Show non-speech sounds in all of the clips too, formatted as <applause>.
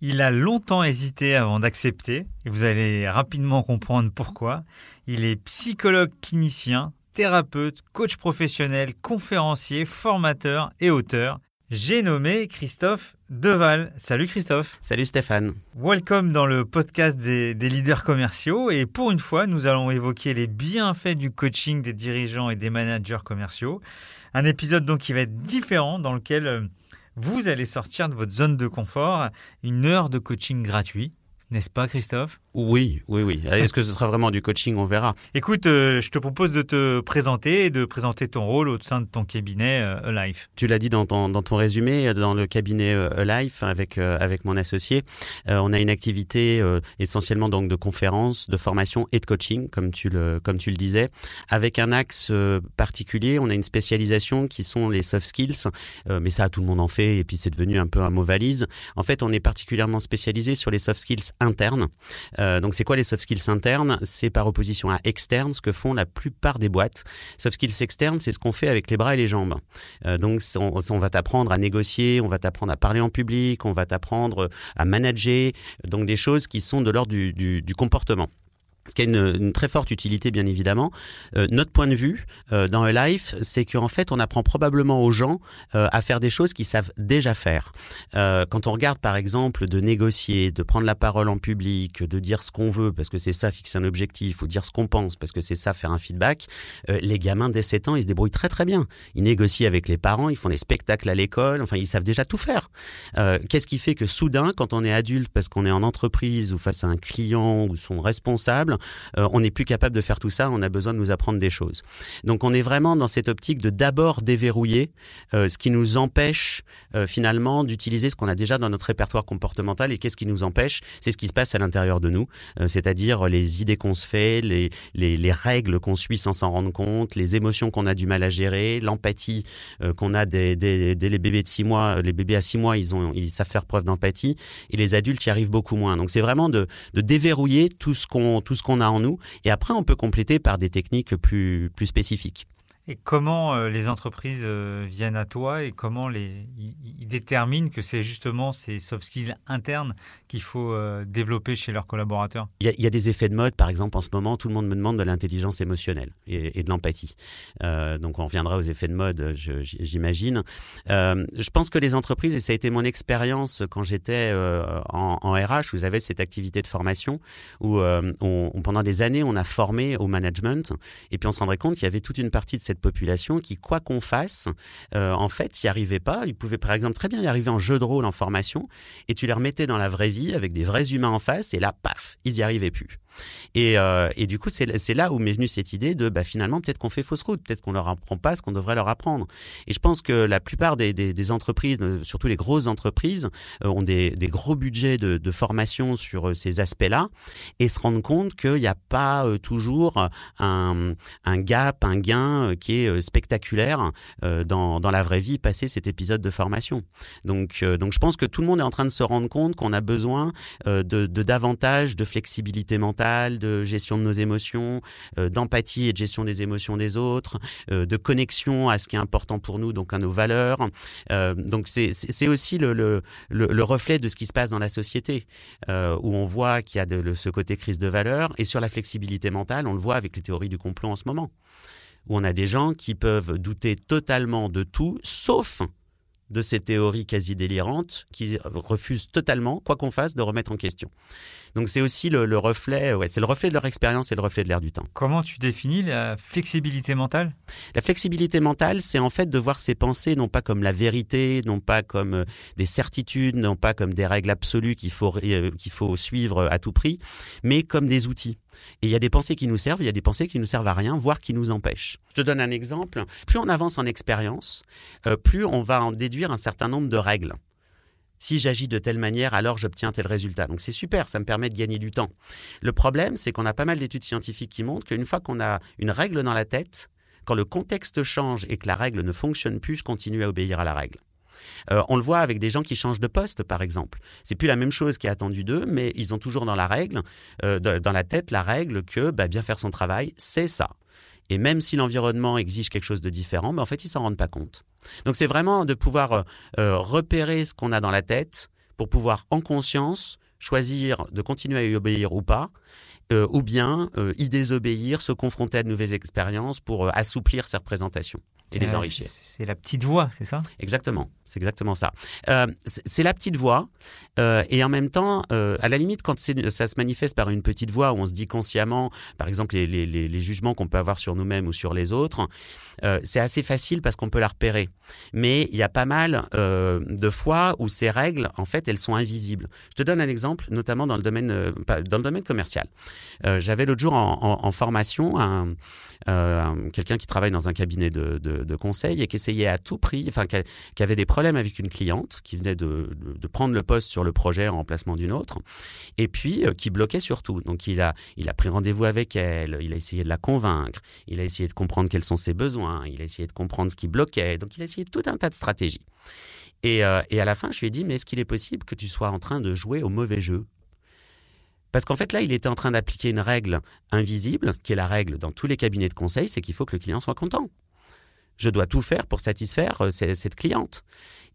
Il a longtemps hésité avant d'accepter, et vous allez rapidement comprendre pourquoi. Il est psychologue clinicien, thérapeute, coach professionnel, conférencier, formateur et auteur. J'ai nommé Christophe Deval. Salut Christophe. Salut Stéphane. Welcome dans le podcast des, des, leaders commerciaux. Et pour une fois, nous allons évoquer les bienfaits du coaching des dirigeants et des managers commerciaux. Un épisode donc qui va être différent dans lequel euh, vous allez sortir de votre zone de confort, une heure de coaching gratuit. N'est-ce pas, Christophe? Oui, oui, oui. Est-ce que ce sera vraiment du coaching? On verra. Écoute, euh, je te propose de te présenter et de présenter ton rôle au sein de ton cabinet euh, Alive. Tu l'as dit dans ton, dans ton résumé, dans le cabinet euh, Alive avec, avec mon associé, on a une activité essentiellement donc de conférences, de formation et de coaching, comme tu le, comme tu le disais, avec un axe particulier. On a une spécialisation qui sont les soft skills, mais ça, tout le monde en fait et puis c'est devenu un peu un mot valise. En fait, on est particulièrement spécialisé sur les soft skills internes. Euh, donc c'est quoi les soft skills internes? C'est par opposition à externes, ce que font la plupart des boîtes. Soft skills externes, c'est ce qu'on fait avec les bras et les jambes. Euh, donc on, va t'apprendre à négocier, on va t'apprendre à parler en public, on va t'apprendre à manager, donc des choses qui sont de l'ordre du comportement ce qui a une, une, très forte utilité bien évidemment. Euh, notre point de vue euh, dans Life, c'est qu'en fait on apprend probablement aux gens euh, à faire des choses qu'ils savent déjà faire. Euh, quand on regarde par exemple de négocier, de prendre la parole en public, de dire ce qu'on veut parce que c'est ça fixer un objectif, ou dire ce qu'on pense parce que c'est ça faire un feedback, euh, les gamins dès 7 ans ils se débrouillent très très bien. Ils négocient avec les parents, ils font des spectacles à l'école, enfin ils savent déjà tout faire. Euh, qu'est-ce qui fait que soudain quand on est adulte parce qu'on est en entreprise ou face à un client ou son responsable euh, on n'est plus capable de faire tout ça, on a besoin de nous apprendre des choses. Donc on est vraiment dans cette optique de d'abord déverrouiller euh, ce qui nous empêche euh, finalement d'utiliser ce qu'on a déjà dans notre répertoire comportemental et qu'est-ce qui nous empêche? C'est ce qui se passe à l'intérieur de nous, c'est-à-dire les idées qu'on se fait, les, les, les règles qu'on suit sans s'en rendre compte, les émotions qu'on a du mal à gérer, l'empathie qu'on a dès, dès, les bébés de six mois. Les bébés à six mois, ils, ont, ils savent faire preuve d'empathie et les adultes y arrivent beaucoup moins. Donc c'est vraiment de, de déverrouiller tout ce qu'on tout qu'on a en nous. Et après, on peut compléter par des techniques plus, plus spécifiques. Et comment euh, les entreprises euh, viennent à toi et comment ils déterminent que c'est justement ces soft skills internes qu'il faut euh, développer chez leurs collaborateurs? Il y, a, des effets de mode, par exemple, en ce moment, tout le monde me demande de l'intelligence émotionnelle et, de l'empathie. Donc on reviendra aux effets de mode, j'imagine. Je pense que les entreprises, et ça a été mon expérience quand j'étais en, RH, où j'avais cette activité de formation, où pendant des années, on a formé au management, et puis on se rendrait compte qu'il y avait toute une partie de cette population qui, quoi qu'on fasse, euh, en fait, n'y arrivait pas. Ils pouvaient, par exemple, très bien y arriver en jeu de rôle, en formation, et tu les remettais dans la vraie vie avec des vrais humains en face, et là, paf, ils n'y arrivaient plus. Et, euh, et, du coup, c'est là où m'est venue cette idée de bah, finalement, peut-être qu'on fait fausse route, peut-être qu'on leur apprend pas ce qu'on devrait leur apprendre. Et je pense que la plupart des, entreprises, surtout les grosses entreprises, euh, ont des, gros budgets de, formation sur euh, ces aspects-là et se rendent compte qu'il n'y a pas euh, toujours un, gap, un gain euh, qui est euh, spectaculaire dans, la vraie vie passer cet épisode de formation. Donc, je pense que tout le monde est en train de se rendre compte qu'on a besoin de davantage de flexibilité mentale de gestion de nos émotions, euh, d'empathie et de gestion des émotions des autres, euh, de connexion à ce qui est important pour nous, donc à nos valeurs. Euh, donc c'est aussi le, le, le, le, reflet de ce qui se passe dans la société, où on voit qu'il y a ce côté crise de valeurs. Et sur la flexibilité mentale, on le voit avec les théories du complot en ce moment, où on a des gens qui peuvent douter totalement de tout, sauf de ces théories quasi délirantes qui refusent totalement, quoi qu'on fasse, de remettre en question. Donc c'est aussi le, reflet, ouais, c'est le reflet de leur expérience et le reflet de l'air du temps. Comment tu définis la flexibilité mentale? La flexibilité mentale, c'est en fait de voir ses pensées non pas comme la vérité, non pas comme euh, des certitudes, non pas comme des règles absolues qu'il faut, euh, qu'il faut suivre à tout prix, mais comme des outils. Et il y a des pensées qui nous servent, il y a des pensées qui nous servent à rien, voire qui nous empêchent. Je te donne un exemple. Plus on avance en expérience, euh, plus on va en déduire un certain nombre de règles si j'agis de telle manière, alors j'obtiens tel résultat. Donc c'est super, ça me permet de gagner du temps. Le problème, c'est qu'on a pas mal d'études scientifiques qui montrent qu'une fois qu'on a une règle dans la tête, quand le contexte change et que la règle ne fonctionne plus, je continue à obéir à la règle. Euh, on le voit avec des gens qui changent de poste, par exemple. C'est plus la même chose qui est attendu d'eux, mais ils ont toujours dans la règle, euh, dans la tête, la règle que bah, bien faire son travail, c'est ça. Et même si l'environnement exige quelque chose de différent, mais en fait, ils s'en rendent pas compte. Donc c'est vraiment de pouvoir euh, repérer ce qu'on a dans la tête pour pouvoir en conscience choisir de continuer à y obéir ou pas, euh, ou bien y désobéir, se confronter à de nouvelles expériences pour assouplir ses représentations et les enrichir. C'est la petite voix, c'est ça? Exactement, c'est exactement ça. Euh, c'est la petite voix, euh, et en même temps, euh, à la limite, quand ça se manifeste par une petite voix où on se dit consciemment, par exemple, les, les, les jugements qu'on peut avoir sur nous-mêmes ou sur les autres, c'est assez facile parce qu'on peut la repérer. Mais il y a pas mal de fois où ces règles, en fait, elles sont invisibles. Je te donne un exemple, notamment dans le domaine, dans le domaine commercial. J'avais l'autre jour en, formation un, quelqu'un qui travaille dans un cabinet de, conseil et qui essayait à tout prix, enfin, qui, avait des problèmes avec une cliente qui venait de, prendre le poste sur le projet en remplacement d'une autre, et puis euh, qui bloquait surtout. Donc il a, il a pris rendez-vous avec elle, il a essayé de la convaincre, il a essayé de comprendre quels sont ses besoins, il a essayé de comprendre ce qui bloquait, donc il a essayé tout un tas de stratégies. Euh, et à la fin, je lui ai dit, mais est-ce qu'il est possible que tu sois en train de jouer au mauvais jeu? Parce qu'en fait, là, il était en train d'appliquer une règle invisible, qui est la règle dans tous les cabinets de conseil, c'est qu'il faut que le client soit content je dois tout faire pour satisfaire euh, cette cliente.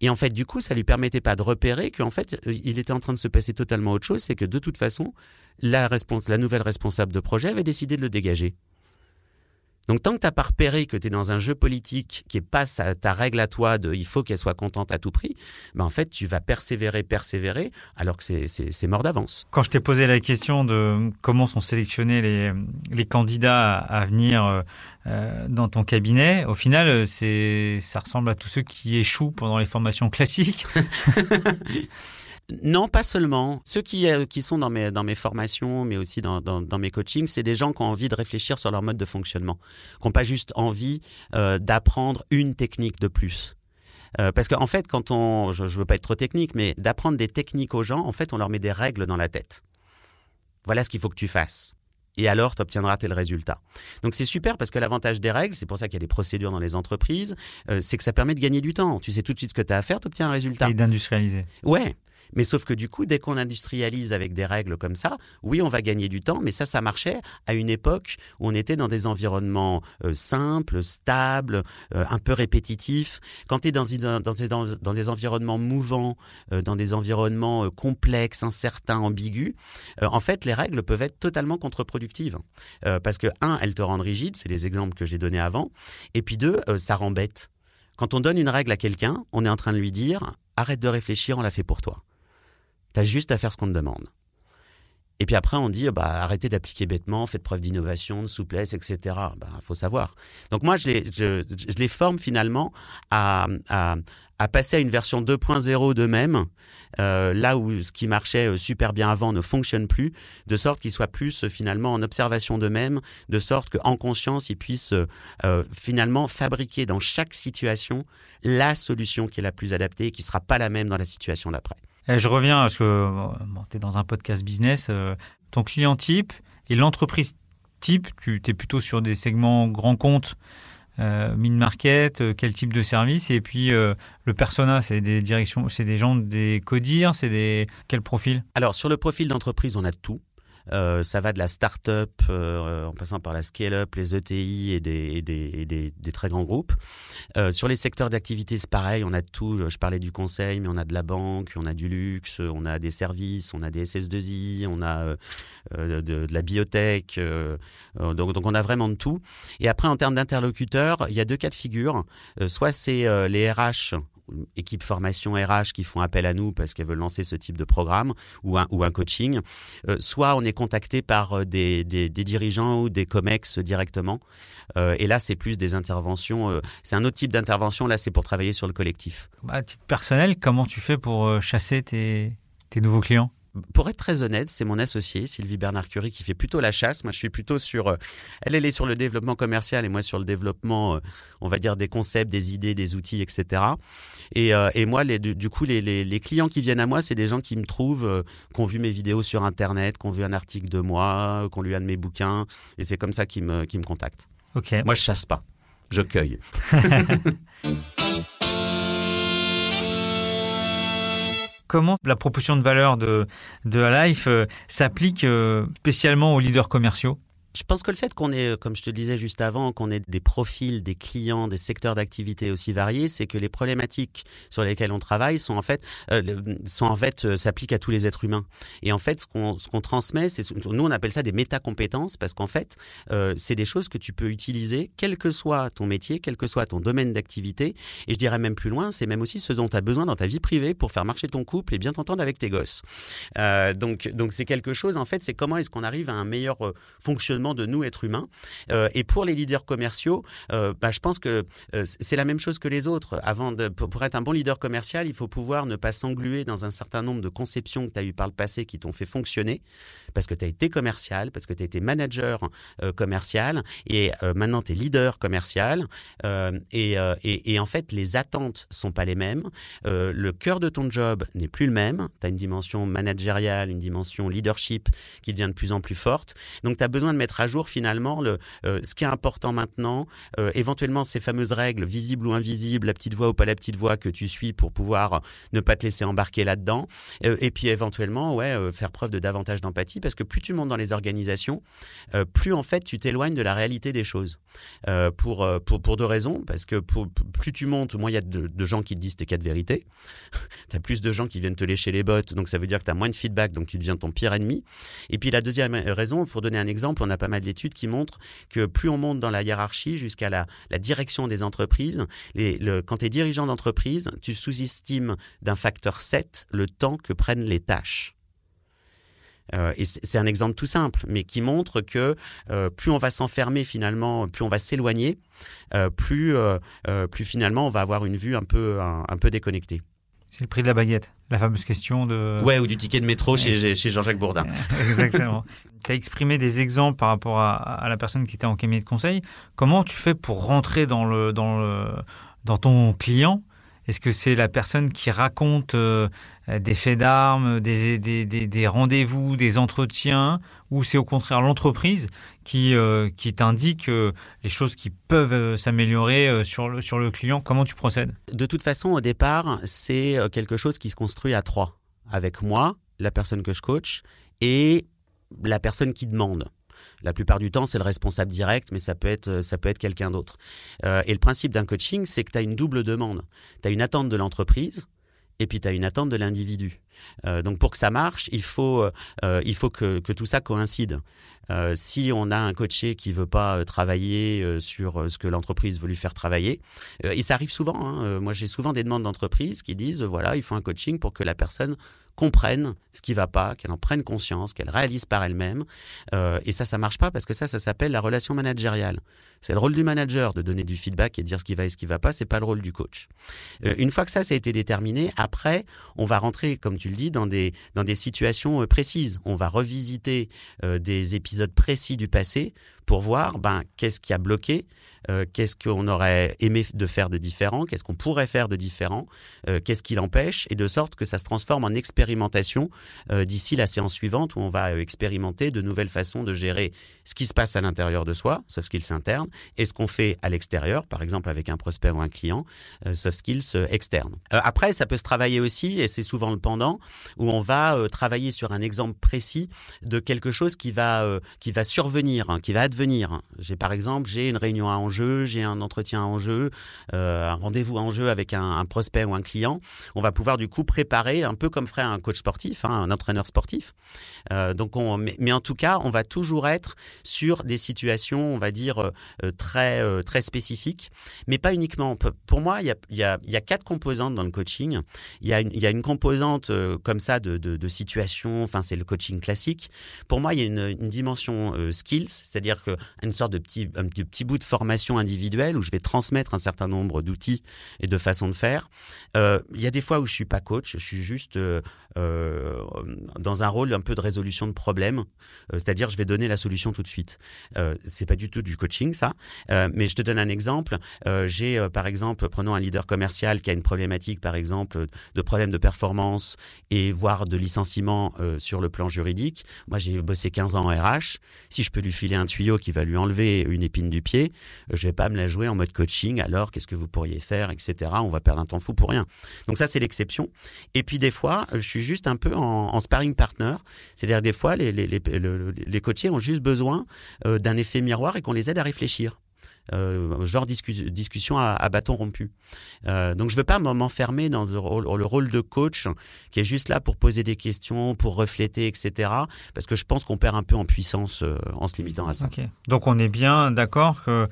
Et en fait, du coup, ça lui permettait pas de repérer qu'en fait, euh, il était en train de se passer totalement autre chose, c'est que de toute façon, la, la nouvelle responsable de projet avait décidé de le dégager. Donc tant que tu n'as pas repéré que tu es dans un jeu politique qui est pas ta règle à toi de il faut qu'elle soit contente à tout prix, ben en fait tu vas persévérer, persévérer, alors que c'est mort d'avance. Quand je t'ai posé la question de comment sont sélectionnés les, les candidats à venir euh, euh, dans ton cabinet, au final, c'est ça ressemble à tous ceux qui échouent pendant les formations classiques. <laughs> Non, pas seulement. Ceux qui, euh, qui sont dans mes, dans mes formations, mais aussi dans, dans, mes coachings, c'est des gens qui ont envie de réfléchir sur leur mode de fonctionnement, qui n'ont pas juste envie euh, d'apprendre une technique de plus. Euh, parce qu'en fait, quand on, je ne veux pas être trop technique, mais d'apprendre des techniques aux gens, en fait, on leur met des règles dans la tête. Voilà ce qu'il faut que tu fasses. Et alors, tu obtiendras tel résultat. Donc c'est super parce que l'avantage des règles, c'est pour ça qu'il y a des procédures dans les entreprises, c'est que ça permet de gagner du temps. Tu sais tout de suite ce que tu as à faire, tu obtiens un résultat. Et d'industrialiser. Ouais. Mais sauf que du coup, dès qu'on industrialise avec des règles comme ça, oui, on va gagner du temps, mais ça, ça marchait à une époque où on était dans des environnements euh, simples, stables, euh, un peu répétitifs. Quand tu es dans, des environnements mouvants, euh, dans des environnements complexes, incertains, ambigus, en fait, les règles peuvent être totalement contre-productives. parce que, un, elles te rendent rigide, c'est les exemples que j'ai donnés avant, et puis deux, ça rend bête. Quand on donne une règle à quelqu'un, on est en train de lui dire arrête de réfléchir, on l'a fait pour toi. Tu as juste à faire ce qu'on te demande. Et puis après, on dit, bah, arrêtez d'appliquer bêtement, faites preuve d'innovation, de souplesse, etc. Il bah, faut savoir. Donc moi, je les, forme finalement à, passer à une version 2.0 d'eux-mêmes, euh, là où ce qui marchait euh, super bien avant ne fonctionne plus, de sorte qu'ils soient plus euh, finalement en observation d'eux-mêmes, de sorte qu'en conscience, ils puissent finalement fabriquer dans chaque situation la solution qui est la plus adaptée et qui ne sera pas la même dans la situation d'après. Eh, je reviens parce que tu es dans un podcast business. Euh, ton client type et l'entreprise type, tu es plutôt sur des segments grands comptes, euh, mid-market, euh, quel type de service Et puis le persona, c'est des directions, c'est des gens des codir, c'est des quel profil? Alors sur le profil d'entreprise, on a tout. Euh, ça va de la start-up euh, en passant par la scale-up, les ETI et des, très grands groupes. Euh, sur les secteurs d'activité, c'est pareil, on a tout. Je parlais du conseil, mais on a de la banque, on a du luxe, on a des services, on a des SS2I, on a de, de, la biotech. donc, donc on a vraiment de tout. Et après, en termes d'interlocuteurs, il y a deux cas de figure. soit c'est les RH équipes formation RH qui font appel à nous parce qu'elles veulent lancer ce type de programme ou un, ou un coaching, soit on est contacté par des, des, dirigeants ou des COMEX directement. et là, c'est plus des interventions, c'est un autre type d'intervention, là c'est pour travailler sur le collectif. À titre personnel, comment tu fais pour chasser tes, tes nouveaux clients? Pour être très honnête, c'est mon associé, Sylvie Bernard-Curie, qui fait plutôt la chasse. Moi, je suis plutôt sur. Euh, elle, elle est sur le développement commercial et moi sur le développement, euh, on va dire, des concepts, des idées, des outils, etc. Et, euh, et moi, les, du, coup, les, les, clients qui viennent à moi, c'est des gens qui me trouvent, qui ont vu mes vidéos sur Internet, qui ont vu un article de moi, qui ont lu un de mes bouquins. Et c'est comme ça qu'ils me, qui me contactent. Ok. Moi, je chasse pas. Je cueille. <laughs> comment la proposition de valeur de, de Life euh, s'applique euh, spécialement aux leaders commerciaux? Je pense que le fait qu'on ait, comme je te disais juste avant, qu'on ait des profils, des clients, des secteurs d'activité aussi variés, c'est que les problématiques sur lesquelles on travaille sont en fait, euh, sont en fait, euh, s'appliquent à tous les êtres humains. Et en fait, ce qu'on, ce qu'on transmet, c'est, nous on appelle ça des métacompétences parce qu'en fait, euh, c'est des choses que tu peux utiliser, quel que soit ton métier, quel que soit ton domaine d'activité. Et je dirais même plus loin, c'est même aussi ce dont tu as besoin dans ta vie privée pour faire marcher ton couple et bien t'entendre avec tes gosses. donc, donc c'est quelque chose. En fait, c'est comment est-ce qu'on arrive à un meilleur fonctionnement de nous, êtres humains. Euh, et pour les leaders commerciaux, euh, bah, je pense que euh, c'est la même chose que les autres. Avant pour être un bon leader commercial, il faut pouvoir ne pas s'engluer dans un certain nombre de conceptions que tu as eues par le passé qui t'ont fait fonctionner, parce que tu as été commercial, parce que tu as été manager commercial, et maintenant tu es leader commercial. Et, en fait, les attentes sont pas les mêmes. le cœur de ton job n'est plus le même. Tu as une dimension managériale, une dimension leadership qui devient de plus en plus forte. Donc tu as besoin de mettre à jour finalement le, euh, ce qui est important maintenant, euh, éventuellement ces fameuses règles visibles ou invisibles, la petite voix ou pas la petite voix que tu suis pour pouvoir ne pas te laisser embarquer là-dedans, euh, et puis éventuellement ouais, faire preuve de davantage d'empathie parce que plus tu montes dans les organisations, plus en fait tu t'éloignes de la réalité des choses. pour, pour, pour deux raisons, parce que plus tu montes, moins il y a de, gens qui te disent tes quatre vérités. <laughs> tu as plus de gens qui viennent te lécher les bottes, donc ça veut dire que tu as moins de feedback, donc tu deviens ton pire ennemi. Et puis la deuxième raison, pour donner un exemple, on a pas mal d'études qui montrent que plus on monte dans la hiérarchie jusqu'à la, direction des entreprises, quand tu es dirigeant d'entreprise, tu sous-estimes d'un facteur 7 le temps que prennent les tâches. Euh, c'est un exemple tout simple, mais qui montre que euh, plus on va s'enfermer finalement, plus on va s'éloigner, euh, plus, finalement on va avoir une vue un peu déconnectée. C'est le prix de la baguette, la fameuse question de... Ouais, ou du ticket de métro chez, chez Jean-Jacques Bourdin. <laughs> Exactement. tu as exprimé des exemples par rapport à, la personne qui était en cabinet de conseil. Comment tu fais pour rentrer dans, le, dans, le, dans ton client Est-ce que c'est la personne qui raconte euh, des faits d'armes, des, rendez-vous, des entretiens ou c'est au contraire l'entreprise qui, euh, qui t'indique euh, les choses qui peuvent s'améliorer sur, le, sur le client? Comment tu procèdes? De toute façon, au départ, c'est quelque chose qui se construit à trois. Avec moi, la personne que je coach, et la personne qui demande. La plupart du temps, c'est le responsable direct, mais ça peut être, ça peut être quelqu'un d'autre. et le principe d'un coaching, c'est que tu as une double demande. Tu as une attente de l'entreprise, et puis tu as une attente de l'individu. Euh, donc pour que ça marche, il faut, euh, il faut que, que, tout ça coïncide. Euh, si on a un coaché qui veut pas travailler sur ce que l'entreprise veut lui faire travailler, et ça arrive souvent. Hein, moi, j'ai souvent des demandes d'entreprise qui disent voilà, il faut un coaching pour que la personne comprenne ce qui va pas, qu'elle en prenne conscience, qu'elle réalise par elle-même. Euh, et ça, ça marche pas parce que ça, ça s'appelle la relation managériale. C'est le rôle du manager de donner du feedback et de dire ce qui va et ce qui va pas. C'est pas le rôle du coach. Euh, une fois que ça, ça a été déterminé, après, on va rentrer, comme tu le dis, dans des dans des situations euh, précises. On va revisiter des épisodes précis du passé pour voir ben, qu'est-ce qui a bloqué, euh, qu'est-ce qu'on aurait aimé de faire de différent, qu'est-ce qu'on pourrait faire de différent, euh, qu'est-ce qui l'empêche, et de sorte que ça se transforme en expérimentation euh, d'ici la séance suivante où on va expérimenter de nouvelles façons de gérer ce qui se passe à l'intérieur de soi, soft skills internes, et ce qu'on fait à l'extérieur, par exemple avec un prospect ou un client, soft skills externes. après, ça peut se travailler aussi, et c'est souvent le pendant, où on va travailler sur un exemple précis de quelque chose qui va, qui va survenir, hein, qui va advenir venir. J'ai par exemple, j'ai une réunion à enjeu, j'ai un entretien à enjeu, euh, un rendez-vous à enjeu avec un, prospect ou un client. On va pouvoir du coup préparer un peu comme ferait un coach sportif, hein, un entraîneur sportif. Euh, donc, on, mais, en tout cas, on va toujours être sur des situations, on va dire très, très spécifiques, mais pas uniquement. Pour moi, il y a, y, a, quatre composantes dans le coaching. Il y a une, y a une composante comme ça de, de, situation, enfin c'est le coaching classique. Pour moi, il y a une, dimension skills, c'est-à-dire une sorte de petit, un petit bout de formation individuelle où je vais transmettre un certain nombre d'outils et de façons de faire. Il y a des fois où je suis pas coach, je suis juste dans un rôle un peu de résolution de problèmes, c'est-à-dire je vais donner la solution tout de suite. Euh, c'est pas du tout du coaching ça, euh, mais je te donne un exemple. Euh, j'ai euh, par exemple, prenons un leader commercial qui a une problématique par exemple de problème de performance et voire de licenciement sur le plan juridique. Moi j'ai bossé 15 ans en RH. Si je peux lui filer un tuyau qui va lui enlever une épine du pied, je vais pas me la jouer en mode coaching. Alors qu'est-ce que vous pourriez faire, etc. On va perdre un temps fou pour rien. Donc ça c'est l'exception. Et puis des fois, je suis juste un peu en, sparring partner. C'est-à-dire des fois les, les, les, coachés ont juste besoin d'un effet miroir et qu'on les aide à réfléchir. Euh, genre discussion à, bâton rompu. Euh, donc je veux pas m'enfermer dans le rôle, de coach qui est juste là pour poser des questions, pour refléter, etc. Parce que je pense qu'on perd un peu en puissance en se limitant à ça. Donc on est bien d'accord que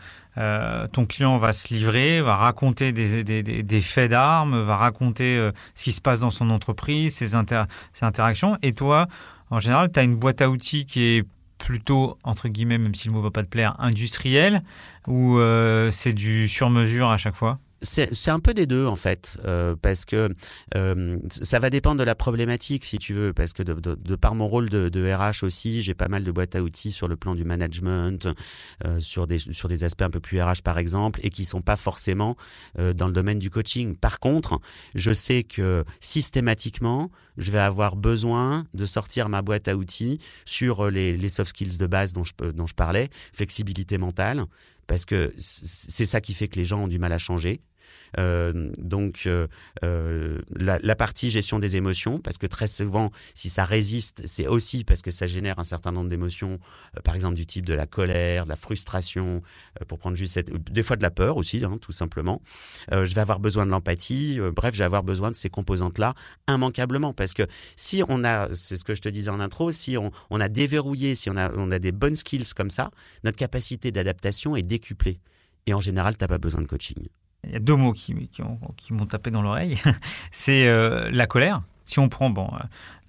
ton client va se livrer, va raconter des, faits d'armes, va raconter ce qui se passe dans son entreprise, ses, ses interactions, et toi, en général, tu as une boîte à outils qui est plutôt, entre guillemets, même si le mot va pas te plaire, industriel ou euh, c'est du sur-mesure à chaque fois? C'est un peu des deux en fait, euh, parce que euh, ça va dépendre de la problématique si tu veux, parce que de, de, de par mon rôle de, de RH aussi, j'ai pas mal de boîtes à outils sur le plan du management, euh, sur des sur des aspects un peu plus RH par exemple, et qui sont pas forcément euh, dans le domaine du coaching. Par contre, je sais que systématiquement, je vais avoir besoin de sortir ma boîte à outils sur les, les soft skills de base dont je dont je parlais, flexibilité mentale, parce que c'est ça qui fait que les gens ont du mal à changer. Euh, donc euh, euh, la, partie gestion des émotions, parce que très souvent, si ça résiste, c'est aussi parce que ça génère un certain nombre d'émotions, par exemple du type de la colère, de la frustration, pour prendre juste des fois de la peur aussi, hein, tout simplement. je vais avoir besoin de l'empathie. bref, je vais avoir besoin de ces composantes-là immanquablement, parce que si on a, c'est ce que je te disais en intro, si on, on a déverrouillé, si on a, on a des bonnes skills comme ça, notre capacité d'adaptation est décuplée. Et en général, tu n'as pas besoin de coaching il y a deux mots qui, m'ont tapé dans l'oreille. <laughs> c'est euh, la colère. Si on prend, bon, euh,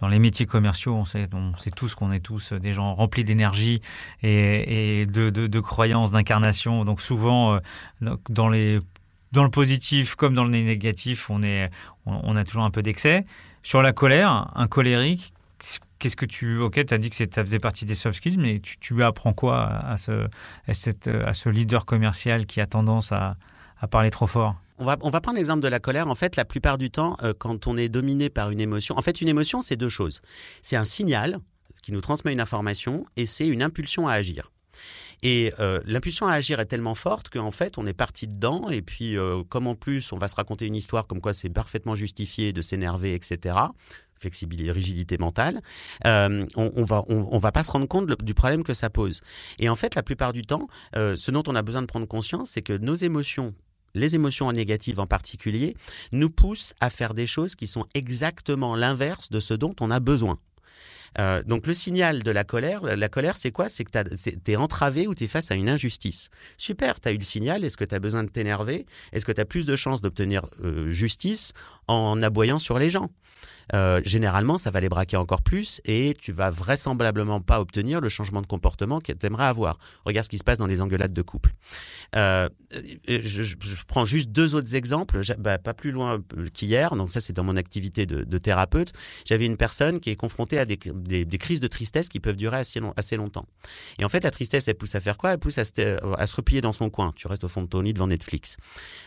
dans les métiers commerciaux, on sait, tous qu'on est tous des gens remplis d'énergie et, de, croyances, d'incarnation. Donc souvent, euh, dans, le positif comme dans le négatif, on, est, on, a toujours un peu d'excès. Sur la colère, un colérique, qu'est-ce que tu. Ok, tu as dit que ça faisait partie des soft skills, mais tu, apprends quoi à ce, à ce leader commercial qui a tendance à, à parler trop fort on va, on va prendre l'exemple de la colère. En fait, la plupart du temps, euh, quand on est dominé par une émotion, en fait, une émotion, c'est deux choses. C'est un signal qui nous transmet une information et c'est une impulsion à agir. Et euh, l'impulsion à agir est tellement forte qu'en fait, on est parti dedans. Et puis, euh, comme en plus, on va se raconter une histoire comme quoi c'est parfaitement justifié de s'énerver, etc flexibilité, rigidité mentale, on, on, va on, va pas se rendre compte du problème que ça pose. Et en fait, la plupart du temps, ce dont on a besoin de prendre conscience, c'est que nos émotions les émotions négatives en particulier, nous poussent à faire des choses qui sont exactement l'inverse de ce dont on a besoin. Euh, donc le signal de la colère, la colère c'est quoi? C'est que tu es entravé ou tu es face à une injustice. Super, tu as eu le signal, est-ce que tu as besoin de t'énerver? Est-ce que tu as plus de chances d'obtenir euh, justice en aboyant sur les gens? Euh, généralement, ça va les braquer encore plus et tu vas vraisemblablement pas obtenir le changement de comportement que tu aimerais avoir. Regarde ce qui se passe dans les engueulades de couple. Euh, je, prends juste deux autres exemples, bah, pas plus loin qu'hier, donc ça c'est dans mon activité de, thérapeute. J'avais une personne qui est confrontée à des, crises de tristesse qui peuvent durer assez, long, assez longtemps. Et en fait, la tristesse, elle pousse à faire quoi? Elle pousse à se, à se replier dans son coin. Tu restes au fond de ton lit devant Netflix.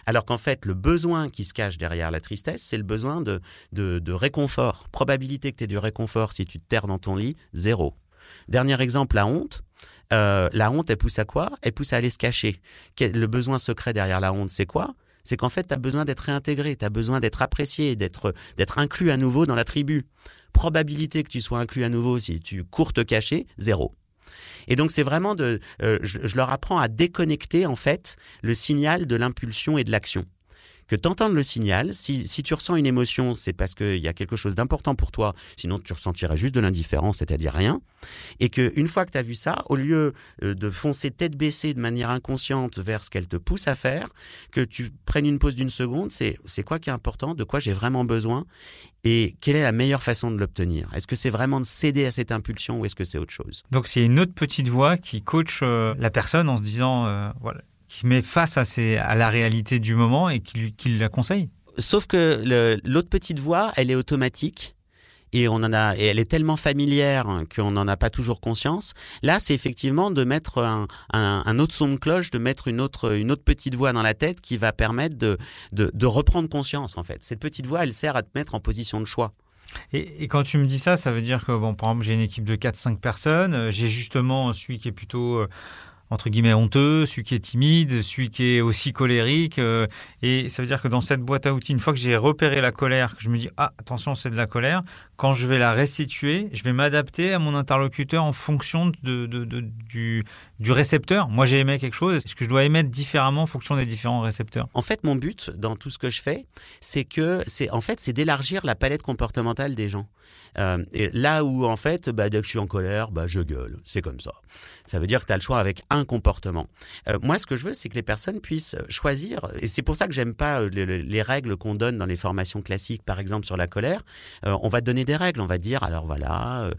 Alors qu'en fait, le besoin qui se cache derrière la tristesse, c'est le besoin de, de, de réconfort Probabilité que tu aies du réconfort si tu te terres dans ton lit, zéro. Dernier exemple, la honte. Euh, la honte, elle pousse à quoi? Elle pousse à aller se cacher. Le besoin secret derrière la honte, c'est quoi? C'est qu'en fait, tu as besoin d'être réintégré, tu as besoin d'être apprécié, d'être inclus à nouveau dans la tribu. Probabilité que tu sois inclus à nouveau si tu cours te cacher, zéro. Et donc c'est vraiment de, euh, je, je leur apprends à déconnecter en fait le signal de l'impulsion et de l'action que tu entendes le signal. Si, si tu ressens une émotion, c'est parce qu'il y a quelque chose d'important pour toi, sinon tu ressentirais juste de l'indifférence, c'est-à-dire rien. Et qu'une fois que tu as vu ça, au lieu euh, de foncer tête baissée de manière inconsciente vers ce qu'elle te pousse à faire, que tu prennes une pause d'une seconde, c'est quoi qui est important, de quoi j'ai vraiment besoin et quelle est la meilleure façon de l'obtenir? Est-ce que c'est vraiment de céder à cette impulsion ou est-ce que c'est autre chose? Donc c'est une autre petite voix qui coach euh, la personne en se disant, euh, voilà, qui se met face à, à la réalité du moment et qui, qui la conseille. Sauf que l'autre petite voix, elle est automatique et on en a et elle est tellement familière qu'on n'en a pas toujours conscience. Là, c'est effectivement de mettre un, un, autre son de cloche, de mettre une autre une autre petite voix dans la tête qui va permettre de, de, de reprendre conscience en fait. Cette petite voix, elle sert à te mettre en position de choix. Et, et, quand tu me dis ça, ça veut dire que, bon, par exemple, j'ai une équipe de 4-5 personnes, euh, j'ai justement celui qui est plutôt euh, entre guillemets honteux, celui qui est timide, celui qui est aussi colérique. Euh, et ça veut dire que dans cette boîte à outils, une fois que j'ai repéré la colère, que je me dis ah attention c'est de la colère, quand je vais la restituer, je vais m'adapter à mon interlocuteur en fonction de, du, du récepteur. Moi j'ai aimé quelque chose, est-ce que je dois émettre différemment en fonction des différents récepteurs? En fait, mon but dans tout ce que je fais, c'est que c'est en fait c'est d'élargir la palette comportementale des gens. Euh, et là où en fait, bah, dès que je suis en colère, bah, je gueule. C'est comme ça. Ça veut dire que tu as le choix avec un comportement. Euh, moi, ce que je veux, c'est que les personnes puissent choisir. Et c'est pour ça que j'aime pas euh, les, règles qu'on donne dans les formations classiques, par exemple sur la colère. on va donner des règles. On va dire, alors voilà,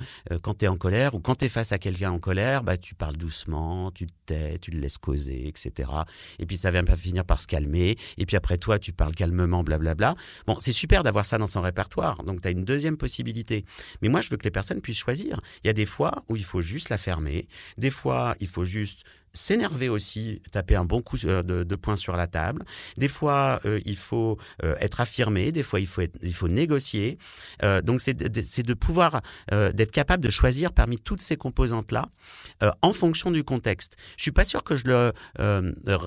quand tu es en colère ou quand tu es face à quelqu'un en colère, bah, tu parles doucement, tu te tais, tu le laisses causer, etc. Et puis ça va finir par se calmer. Et puis après toi, tu parles calmement, blablabla. Bon, c'est super d'avoir ça dans son répertoire. Donc tu as une deuxième possibilité. Mais moi, je veux que les personnes puissent choisir. Il y a des fois où il faut juste la fermer. Des fois, il faut juste s'énerver aussi, taper un bon coup euh, de, de poing sur la table. Des fois, euh, il faut euh, être affirmé, des fois, il faut, être, il faut négocier. donc, c'est de, de, pouvoir, d'être capable de choisir parmi toutes ces composantes-là en fonction du contexte. Je suis pas sûr que je le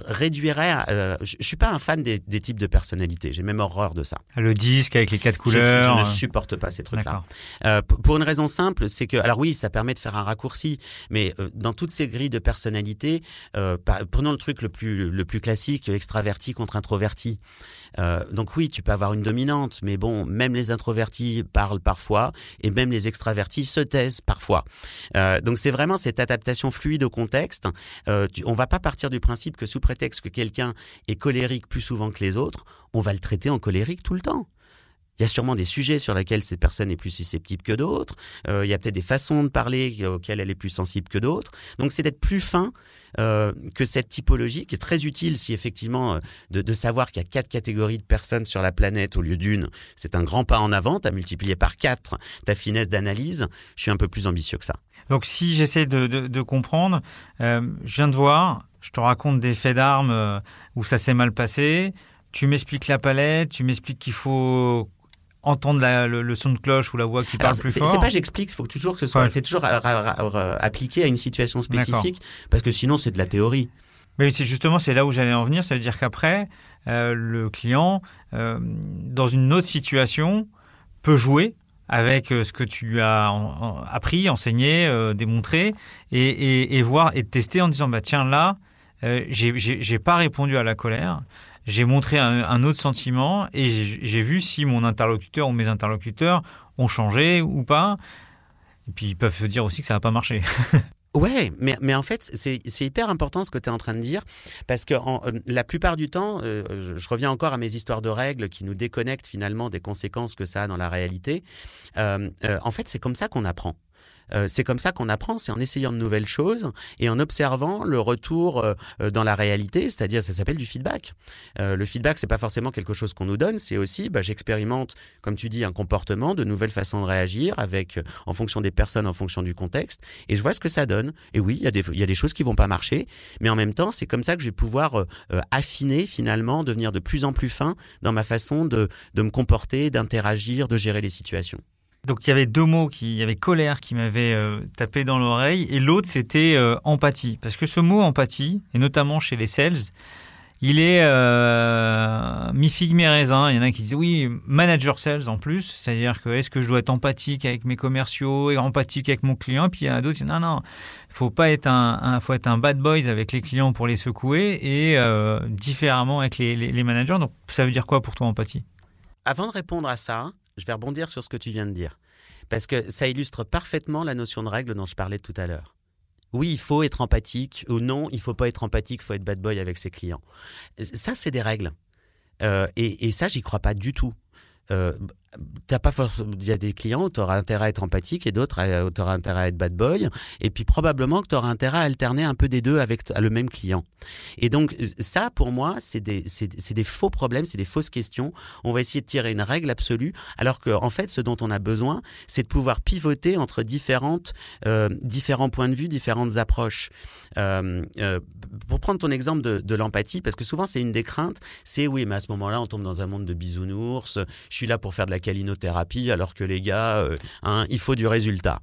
réduirais à... je suis pas un fan des, des types de personnalités. J'ai même horreur de ça. Le disque avec les quatre couleurs. Je, je ne supporte pas ces trucs-là. pour une raison simple, c'est que... Alors oui, ça permet de faire un raccourci, mais dans toutes ces grilles de euh, prenons le truc le plus, le plus classique, extraverti contre introverti. Euh, donc oui, tu peux avoir une dominante, mais bon, même les introvertis parlent parfois, et même les extravertis se taisent parfois. Euh, donc c'est vraiment cette adaptation fluide au contexte. Tu, on va pas partir du principe que sous prétexte que quelqu'un est colérique plus souvent que les autres, on va le traiter en colérique tout le temps. Il y a sûrement des sujets sur lesquels cette personne est plus susceptible que d'autres. Euh, il y a peut-être des façons de parler auxquelles elle est plus sensible que d'autres. Donc c'est d'être plus fin euh, que cette typologie, qui est très utile si effectivement euh, de, savoir qu'il y a quatre catégories de personnes sur la planète au lieu d'une. C'est un grand pas en avant. Tu as multiplié par quatre ta finesse d'analyse. Je suis un peu plus ambitieux que ça. Donc si j'essaie de, comprendre, je viens de voir, je te raconte des faits d'armes où ça s'est mal passé. Tu m'expliques la palette, tu m'expliques qu'il faut entendre le, son de cloche ou la voix qui parle plus fort. C'est pas j'explique, faut toujours que ce soit, c'est toujours appliqué à une situation spécifique, parce que sinon c'est de la théorie. Mais c'est justement c'est là où j'allais en venir, ça veut dire qu'après euh, le client, euh, dans une autre situation, peut jouer avec euh, ce que tu lui as appris, enseigné, démontré, et, et, voir et tester en disant bah tiens là, j'ai pas répondu à la colère j'ai montré un, autre sentiment et j'ai vu si mon interlocuteur ou mes interlocuteurs ont changé ou pas. Et puis ils peuvent se dire aussi que ça n'a pas marché. <laughs> Ouais, mais, mais en fait, c'est hyper important ce que tu es en train de dire, parce que euh, la plupart du temps, euh, je, reviens encore à mes histoires de règles qui nous déconnectent finalement des conséquences que ça a dans la réalité. Euh, en fait, c'est comme ça qu'on apprend. Euh, c'est comme ça qu'on apprend, c'est en essayant de nouvelles choses et en observant le retour euh, euh, dans la réalité, c'est-à-dire ça s'appelle du feedback. le feedback, c'est pas forcément quelque chose qu'on nous donne, c'est aussi, bah, j'expérimente, comme tu dis, un comportement, de nouvelles façons de réagir avec, en fonction des personnes, en fonction du contexte, et je vois ce que ça donne. Et oui, il y a des, choses qui vont pas marcher, mais en même temps, c'est comme ça que je vais pouvoir affiner finalement, devenir de plus en plus fin dans ma façon de me comporter, d'interagir, de gérer les situations. Donc il y avait deux mots, qui, il y avait colère qui m'avait euh, tapé dans l'oreille et l'autre c'était euh, empathie. Parce que ce mot empathie, et notamment chez les sales, il est euh, mi-figue, mi-raisin. Il y en a qui disent oui, manager sales en plus, c'est-à-dire que est-ce que je dois être empathique avec mes commerciaux et empathique avec mon client? Puis il y en a d'autres qui disent non, non, faut pas être un, faut être un bad boys avec les clients pour les secouer et euh, différemment avec les, managers. Donc ça veut dire quoi pour toi empathie? Avant de répondre à ça, je vais rebondir sur ce que tu viens de dire parce que ça illustre parfaitement la notion de règle dont je parlais tout à l'heure oui, il faut être empathique, ou non, il faut pas être empathique, il faut être bad boy avec ses clients. Ça, c'est des règles. Euh, et, et, ça, j'y crois pas du tout. Euh, t'as pas il y a des clients où tu auras intérêt à être empathique et d'autres où tu auras intérêt à être bad boy. Et puis probablement que tu auras intérêt à alterner un peu des deux avec le même client. Et donc ça pour moi c'est des, faux problèmes c'est des fausses questions. On va essayer de tirer une règle absolue alors que en fait ce dont on a besoin c'est de pouvoir pivoter entre différentes euh, différents points de vue différentes approches. Euh, euh, pour prendre ton exemple de, de l'empathie parce que souvent c'est une des craintes c'est oui mais à ce moment-là on tombe dans un monde de bisounours je suis là pour faire de la alors que les gars, euh, hein, il faut du résultat.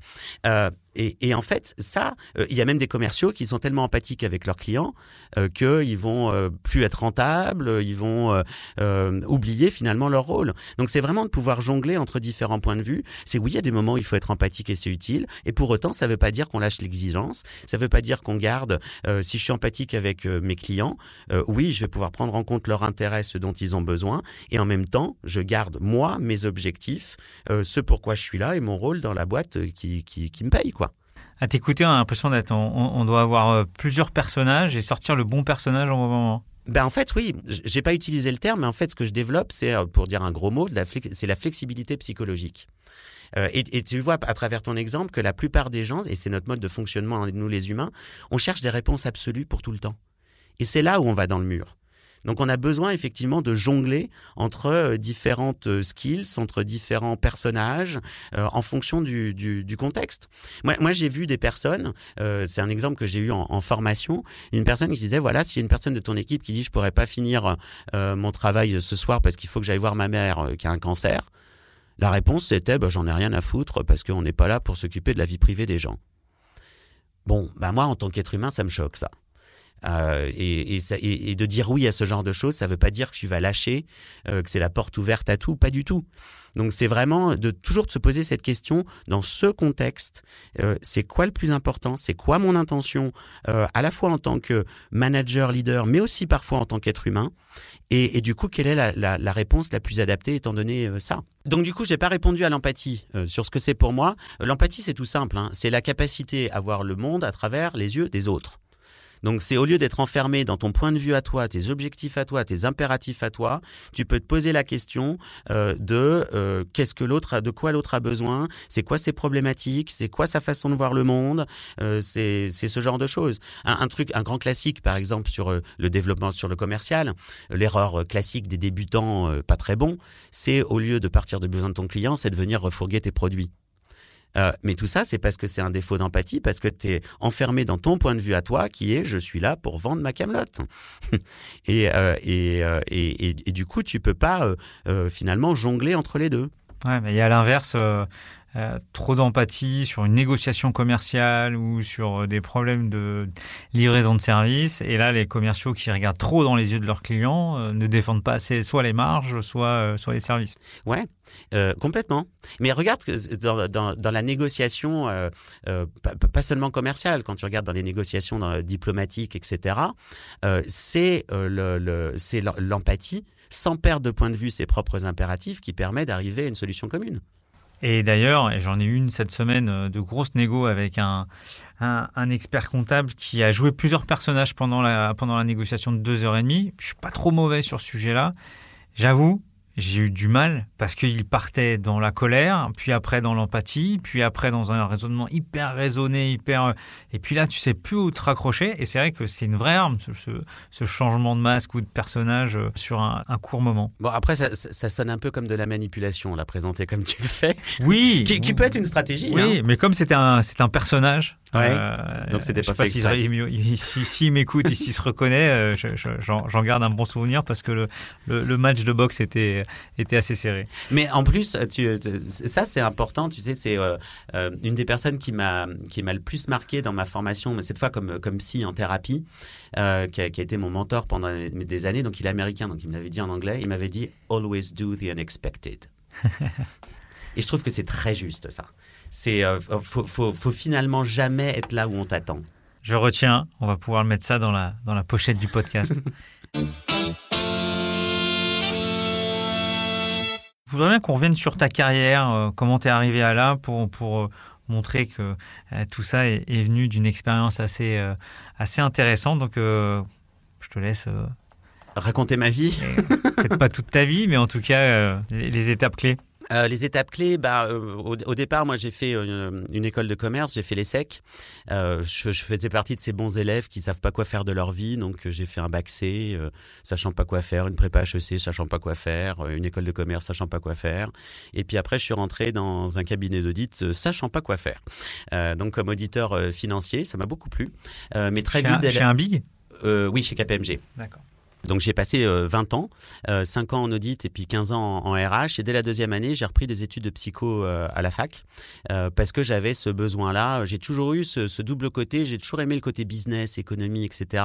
Euh, et, en fait, ça, euh, il y a même des commerciaux qui sont tellement empathiques avec leurs clients euh, qu'ils vont plus être rentables, ils vont oublier finalement leur rôle. Donc c'est vraiment de pouvoir jongler entre différents points de vue. C'est oui, il y a des moments où il faut être empathique et c'est utile. Et pour autant, ça ne veut pas dire qu'on lâche l'exigence. Ça ne veut pas dire qu'on garde. si je suis empathique avec mes clients, oui, je vais pouvoir prendre en compte leur intérêt, ce dont ils ont besoin, et en même temps, je garde moi mes objectifs, euh, ce pourquoi je suis là et mon rôle dans la boîte euh, qui, qui, me paye. quoi. À t'écouter, on a l'impression d'être. On, doit avoir euh, plusieurs personnages et sortir le bon personnage en moment. Ben en fait, oui, j'ai pas utilisé le terme, mais en fait, ce que je développe, c'est, pour dire un gros mot, c'est la flexibilité psychologique. et, et, tu vois à travers ton exemple que la plupart des gens, et c'est notre mode de fonctionnement, nous les humains, on cherche des réponses absolues pour tout le temps. Et c'est là où on va dans le mur. Donc on a besoin effectivement de jongler entre euh, différentes euh, skills, entre différents personnages, euh, en fonction du, du, contexte. Moi, moi j'ai vu des personnes, c'est un exemple que j'ai eu en, formation, une personne qui disait, voilà, a une personne de ton équipe qui dit, je pourrais pas finir mon travail ce soir parce qu'il faut que j'aille voir ma mère qui a un cancer, la réponse c'était, bah, j'en ai rien à foutre parce qu'on n'est pas là pour s'occuper de la vie privée des gens. Bon, bah moi, en tant qu'être humain, ça me choque, ça. Euh, et, et, de dire oui à ce genre de choses, ça ne veut pas dire que tu vas lâcher, euh, que c'est la porte ouverte à tout, pas du tout. Donc c'est vraiment de toujours de se poser cette question dans ce contexte. Euh, c'est quoi le plus important C'est quoi mon intention à la fois en tant que manager, leader, mais aussi parfois en tant qu'être humain et, du coup, quelle est la, la, réponse la plus adaptée étant donné ça? Donc du coup, j'ai pas répondu à l'empathie sur ce que c'est pour moi. L'empathie, c'est tout simple. Hein. C'est la capacité à voir le monde à travers les yeux des autres. Donc c'est au lieu d'être enfermé dans ton point de vue à toi, tes objectifs à toi, tes impératifs à toi, tu peux te poser la question euh, de euh, qu'est-ce que l'autre de quoi l'autre a besoin, c'est quoi ses problématiques, c'est quoi sa façon de voir le monde, euh, c'est ce genre de choses. Un, truc, un grand classique par exemple sur le développement sur le commercial, l'erreur classique des débutants pas très bons, c'est au lieu de partir de besoin de ton client, c'est de venir refourguer tes produits. Euh, mais tout ça, c'est parce que c'est un défaut d'empathie, parce que tu es enfermé dans ton point de vue à toi, qui est je suis là pour vendre ma camelote. <laughs> et, euh, euh, et, et, et, du coup, tu peux pas finalement jongler entre les deux. Ouais, mais il y a l'inverse. Trop d'empathie sur une négociation commerciale ou sur des problèmes de livraison de services. Et là, les commerciaux qui regardent trop dans les yeux de leurs clients ne défendent pas assez soit les marges, soit, soit les services. Ouais, euh, complètement. Mais regarde que dans, dans, la négociation, euh, euh, pas, seulement commerciale, quand tu regardes dans les négociations diplomatiques, etc., c'est l'empathie, sans perdre de point de vue ses propres impératifs, qui permet d'arriver à une solution commune. Et d'ailleurs, j'en ai une cette semaine de grosses négos avec un, un, un, expert comptable qui a joué plusieurs personnages pendant la, pendant la négociation de deux heures et demie. Je suis pas trop mauvais sur ce sujet-là. J'avoue, j'ai eu du mal parce qu'il partait dans la colère, puis après dans l'empathie, puis après dans un raisonnement hyper raisonné, hyper. Et puis là, tu sais plus où te raccrocher. Et c'est vrai que c'est une vraie arme, ce, changement de masque ou de personnage euh, sur un, court moment. Bon, après, ça, sonne un peu comme de la manipulation, la présenter comme tu le fais. Oui. qui, peut être une stratégie. Oui, hein. mais comme c'était un, c'est un personnage, Ouais. Donc c'était pas, pas s'il exprès. si, m'écoute, s'il se reconnaît, j'en garde un bon souvenir parce que le, le, match de boxe était, était assez serré. Mais en plus, tu, ça c'est important, tu sais, c'est une des personnes qui m'a le plus marqué dans ma formation, cette fois comme, comme psy en thérapie, qui a, qui, a, été mon mentor pendant des années. Donc il est américain, donc il me l'avait dit en anglais. Il m'avait dit Always do the unexpected. <laughs> Et je trouve que c'est très juste ça. C'est euh, faut, faut, faut, finalement jamais être là où on t'attend. Je retiens. On va pouvoir mettre ça dans la dans la pochette du podcast. <laughs> Je voudrais bien qu'on revienne sur ta carrière, euh, comment tu es arrivé à là pour, pour euh, montrer que tout ça est, est venu d'une expérience assez, assez intéressante. Donc, je te laisse raconter ma vie. Peut-être pas toute ta vie, mais en tout cas, les étapes clés. Euh, les étapes clés, bah, euh, au, départ, moi j'ai fait euh, une, école de commerce, j'ai fait l'ESSEC. Je, je, faisais partie de ces bons élèves qui savent pas quoi faire de leur vie, donc j'ai fait un bac C, sachant pas quoi faire, une prépa HEC, sachant pas quoi faire, une école de commerce, sachant pas quoi faire. Et puis après, je suis rentré dans un cabinet d'audit, sachant pas quoi faire. donc comme auditeur financier, ça m'a beaucoup plu. mais très vite, chez un big? Oui, chez KPMG. D'accord. Donc j'ai passé 20 euh, ans, 5 euh, ans en audit et puis 15 ans en, RH. Et dès la deuxième année, j'ai repris des études de psycho euh, à la fac parce que j'avais ce besoin-là. J'ai toujours eu ce, double côté. J'ai toujours aimé le côté business, économie, etc.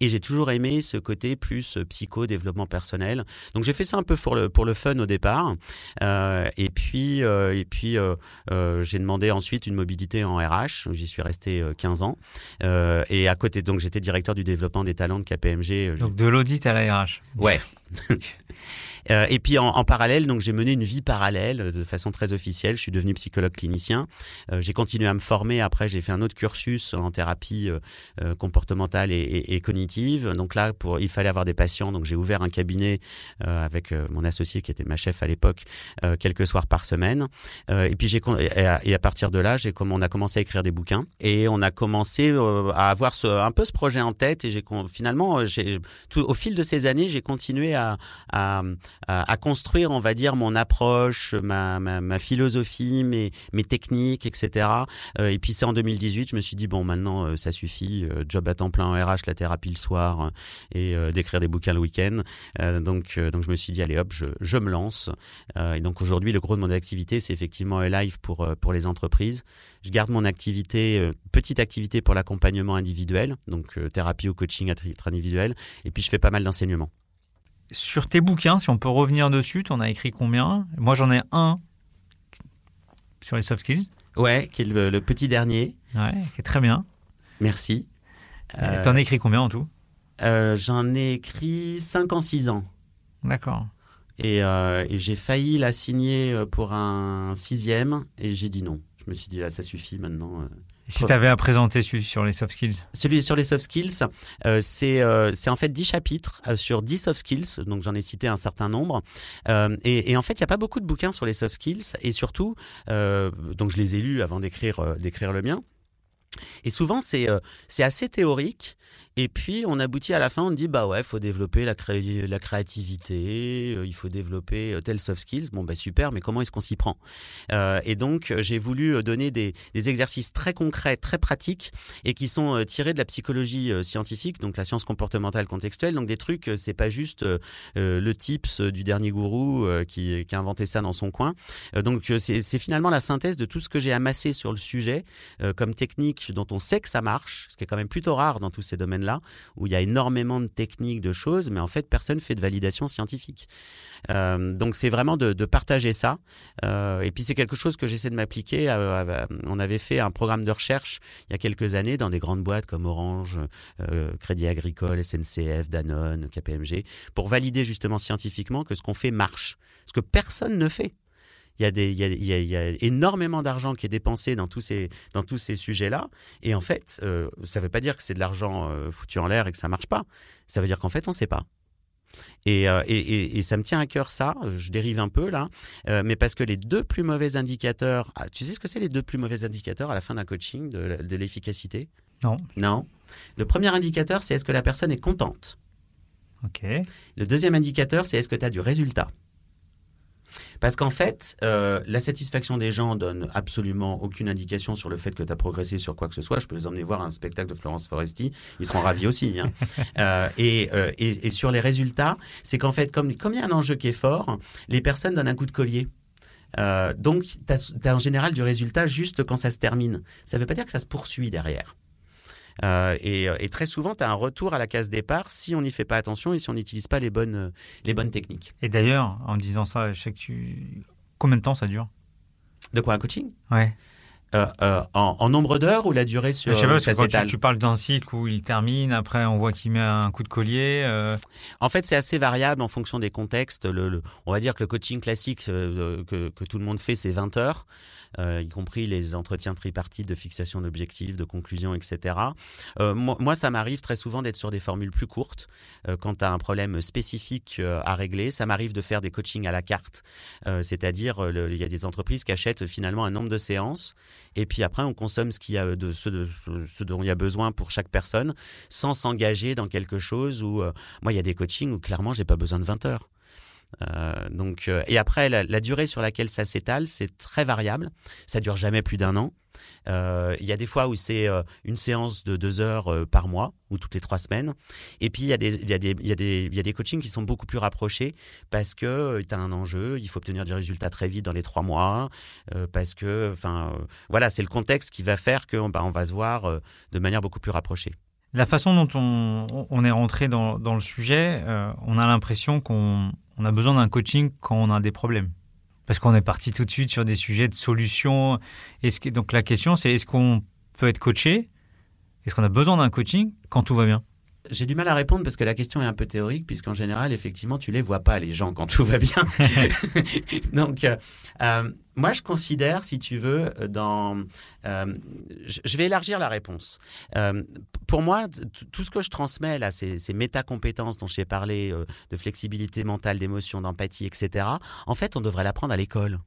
Et j'ai toujours aimé ce côté plus psycho, développement personnel. Donc j'ai fait ça un peu pour le, pour le fun au départ. et puis, et puis j'ai demandé ensuite une mobilité en RH. J'y suis resté 15 ans. et à côté, donc j'étais directeur du développement des talents de KPMG. Donc de l'audit à la. Ouais. <laughs> Euh, et puis en, parallèle, donc j'ai mené une vie parallèle de façon très officielle. Je suis devenu psychologue clinicien. Euh, j'ai continué à me former. Après, j'ai fait un autre cursus en thérapie euh, comportementale et, cognitive. Donc là, il fallait avoir des patients. Donc j'ai ouvert un cabinet avec mon associé qui était ma chef à l'époque, quelques soirs par semaine. et puis j'ai et à, partir de là, j'ai on a commencé à écrire des bouquins et on a commencé à avoir un peu ce projet en tête. Et finalement, au fil de ces années, j'ai continué à, construire, on va dire, mon approche, ma, philosophie, mes, techniques, etc. Euh, et puis c'est en 2018, je me suis dit, bon, maintenant, euh, ça suffit, euh, job à temps plein en RH, la thérapie le soir et d'écrire des bouquins le week-end. donc, donc je me suis dit, allez hop, je, je me lance. et donc aujourd'hui, le gros de mon activité, c'est effectivement live pour, pour les entreprises. Je garde mon activité, petite activité pour l'accompagnement individuel, donc thérapie ou coaching à titre individuel. Et puis je fais pas mal d'enseignements. Sur tes bouquins, si on peut revenir dessus, tu en as écrit combien? Moi, j'en ai un sur les soft skills. Ouais, qui est le, petit dernier. Ouais, qui est très bien. Merci. Euh, tu en as écrit combien en tout? Euh, J'en ai écrit 5 en 6 ans. D'accord. Euh, et, j'ai failli la signer pour un sixième et j'ai dit non. Je me suis dit là, ça suffit maintenant si tu avais à présenter celui sur les soft skills Celui sur les soft skills, euh, euh, c'est en fait 10 chapitres euh, sur 10 soft skills, donc j'en ai cité un certain nombre. Et, et, en fait, il n'y a pas beaucoup de bouquins sur les soft skills, et surtout, donc je les ai lus avant d'écrire le mien. Et souvent, c'est c'est assez théorique. Et puis, on aboutit à la fin, on dit, bah ouais, il faut développer la, la créativité, euh, il faut développer euh, tel soft skills. Bon, bah super, mais comment est-ce qu'on s'y prend? Euh, Et donc, j'ai voulu donner des, des, exercices très concrets, très pratiques, et qui sont tirés de la psychologie scientifique, donc la science comportementale contextuelle. Donc, des trucs, c'est pas juste le tips du dernier gourou qui, qui, a inventé ça dans son coin. donc, c'est finalement la synthèse de tout ce que j'ai amassé sur le sujet, comme technique dont on sait que ça marche, ce qui est quand même plutôt rare dans tous ces domaines où il y a énormément de techniques, de choses, mais en fait, personne fait de validation scientifique. Euh, donc, c'est vraiment de, partager ça. Euh, et puis, c'est quelque chose que j'essaie de m'appliquer. on avait fait un programme de recherche il y a quelques années dans des grandes boîtes comme Orange, euh, Crédit Agricole, SNCF, Danone, KPMG, pour valider justement scientifiquement que ce qu'on fait marche. Ce que personne ne fait il y a, des, il y a, il y a, énormément d'argent qui est dépensé dans tous ces, dans tous ces sujets-là. Et en fait, euh, ça ne veut pas dire que c'est de l'argent euh, foutu en l'air et que ça marche pas. Ça veut dire qu'en fait, on ne sait pas. Et, euh, et, et, ça me tient à cœur ça, je dérive un peu là, mais parce que les deux plus mauvais indicateurs, ah, tu sais ce que c'est les deux plus mauvais indicateurs à la fin d'un coaching de, de l'efficacité? Non. Non. Le premier indicateur, c'est est-ce que la personne est contente? Ok. Le deuxième indicateur, c'est est-ce que tu as du résultat? Parce qu'en fait, euh, la satisfaction des gens donne absolument aucune indication sur le fait que tu as progressé sur quoi que ce soit. Je peux les emmener voir un spectacle de Florence Foresti, ils seront ravis aussi. Hein. <laughs> Euh, et, euh, et, et, sur les résultats, c'est qu'en fait, comme, comme il y a un enjeu qui est fort, les personnes donnent un coup de collier. Donc, tu as, as, en général du résultat juste quand ça se termine. Ça ne veut pas dire que ça se poursuit derrière. Euh, et, et, très souvent, tu as un retour à la case départ si on n'y fait pas attention et si on n'utilise pas les bonnes, les bonnes techniques. Et d'ailleurs, en disant ça, je sais que tu... Combien de temps ça dure? De quoi un coaching? Ouais. Euh, euh, en, en, nombre d'heures ou la durée sur Je sais pas, parce que quand tu, tu, parles d'un cycle où il termine, après on voit qu'il met un coup de collier. Euh... En fait, c'est assez variable en fonction des contextes. Le, le, on va dire que le coaching classique que, que, tout le monde fait, c'est 20 heures. Y compris les entretiens tripartites de fixation d'objectifs, de conclusion, etc. Moi, moi, ça m'arrive très souvent d'être sur des formules plus courtes quand tu as un problème spécifique à régler. Ça m'arrive de faire des coachings à la carte, c'est-à-dire il y a des entreprises qui achètent finalement un nombre de séances et puis après on consomme ce, y a de, ce, de, ce dont il y a besoin pour chaque personne sans s'engager dans quelque chose où moi il y a des coachings où clairement j'ai pas besoin de 20 heures. Euh, donc, euh, et après, la, la, durée sur laquelle ça s'étale, c'est très variable. Ça dure jamais plus d'un an. Euh, il y a des fois où c'est euh, une séance de deux heures euh, par mois ou toutes les trois semaines. Et puis il y, a des, coachings qui sont beaucoup plus rapprochés parce que tu as un enjeu, il faut obtenir des résultats très vite dans les trois mois, parce que, enfin, voilà, c'est le contexte qui va faire qu'on bah, on va se voir de manière beaucoup plus rapprochée. La façon dont on, est rentré dans, le sujet, on a l'impression qu'on on a besoin d'un coaching quand on a des problèmes. Parce qu'on est parti tout de suite sur des sujets de solutions. Est-ce donc la question, c'est est-ce qu'on peut être coaché? Est-ce qu'on a besoin d'un coaching quand tout va bien? J'ai du mal à répondre parce que la question est un peu théorique, puisqu'en général, effectivement, tu les vois pas, les gens, quand tout va bien. <laughs> Donc, euh, moi, je considère, si tu veux, dans. Euh, je vais élargir la réponse. Euh, pour moi, tout ce que je transmets, là, ces, ces métacompétences dont j'ai parlé, euh, de flexibilité mentale, d'émotion, d'empathie, etc., en fait, on devrait l'apprendre à l'école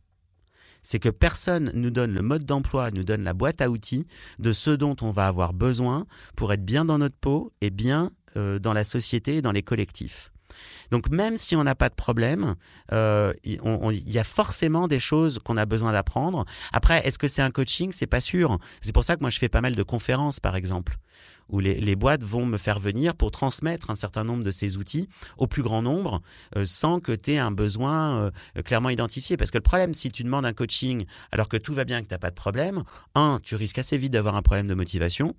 c'est que personne nous donne le mode d'emploi, nous donne la boîte à outils de ce dont on va avoir besoin pour être bien dans notre peau et bien euh, dans la société et dans les collectifs. Donc même si on n'a pas de problème, euh, il y a forcément des choses qu'on a besoin d'apprendre. Après, est-ce que c'est un coaching? C'est pas sûr. C'est pour ça que moi je fais pas mal de conférences, par exemple, où les, les, boîtes vont me faire venir pour transmettre un certain nombre de ces outils au plus grand nombre, euh, sans que tu aies un besoin euh, clairement identifié. Parce que le problème, si tu demandes un coaching alors que tout va bien, que tu n'as pas de problème, un, tu risques assez vite d'avoir un problème de motivation.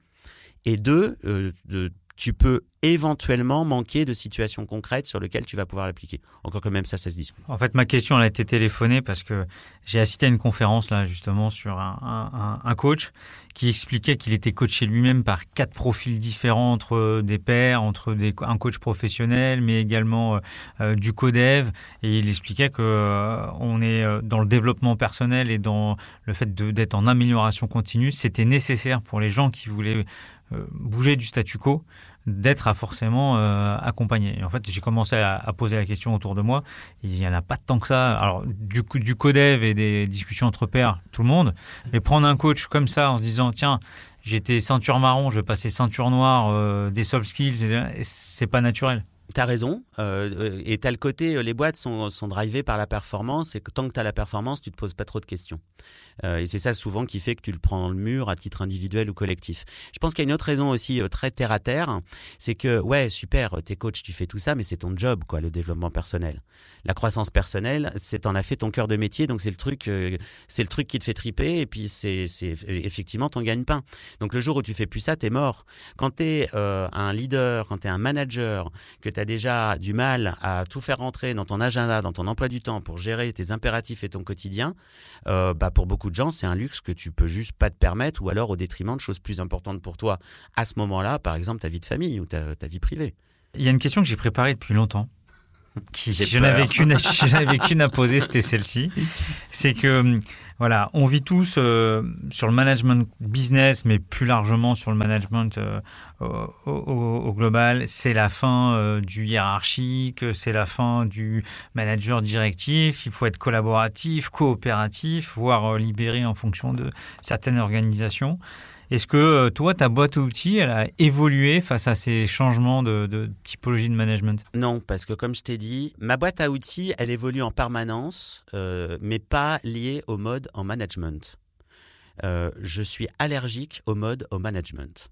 Et deux, euh, de, tu peux éventuellement manquer de situations concrètes sur lesquelles tu vas pouvoir l'appliquer. Encore que même ça, ça se discute. En fait, ma question elle a été téléphonée parce que j'ai assisté à une conférence là justement sur un, coach qui expliquait qu'il était coaché lui-même par quatre profils différents entre des pairs, entre des, un coach professionnel, mais également euh, du codev. Et il expliquait que euh, on est euh, dans le développement personnel et dans le fait d'être en amélioration continue. C'était nécessaire pour les gens qui voulaient euh, bouger du statu quo d'être à forcément euh, accompagné. En fait, j'ai commencé à, poser la question autour de moi. Il n'y en a pas tant que ça. Alors, du, du codev et des discussions entre pairs, tout le monde. Mais prendre un coach comme ça en se disant, tiens, j'étais ceinture marron, je vais passer ceinture noire, euh, des soft skills, c'est pas naturel. T'as raison. Euh, et t'as le côté, les boîtes sont, sont drivées par la performance. Et tant que t'as la performance, tu te poses pas trop de questions. Euh, et c'est ça souvent qui fait que tu le prends dans le mur à titre individuel ou collectif. Je pense qu'il y a une autre raison aussi euh, très terre à terre, c'est que ouais super, t'es coach, tu fais tout ça, mais c'est ton job quoi, le développement personnel. La croissance personnelle, c'est en as fait ton cœur de métier, donc c'est le truc, euh, c'est le truc qui te fait triper, et puis c'est effectivement ton gagne-pain. Donc le jour où tu fais plus ça, t'es mort. Quand t'es un leader, quand t'es un manager, que t'as déjà du mal à tout faire rentrer dans ton agenda, dans ton emploi du temps pour gérer tes impératifs et ton quotidien, euh, bah pour beaucoup gens, c'est un luxe que tu peux juste pas te permettre, ou alors au détriment de choses plus importantes pour toi à ce moment-là, par exemple ta vie de famille ou ta vie privée. Il y a une question que j'ai préparée depuis longtemps. Qui, si je n'avais qu'une, à poser, c'était celle-ci. C'est que, voilà, on vit tous euh, sur le management business, mais plus largement sur le management euh, au, au, au, global. C'est la fin euh, du hiérarchique, c'est la fin du manager directif. Il faut être collaboratif, coopératif, voire libéré en fonction de certaines organisations. Est-ce que toi, ta boîte à outils, elle a évolué face à ces changements de, typologie de management? Non, parce que comme je t'ai dit, ma boîte à outils, elle évolue en permanence, mais pas liée au mode en management. je suis allergique au mode au management.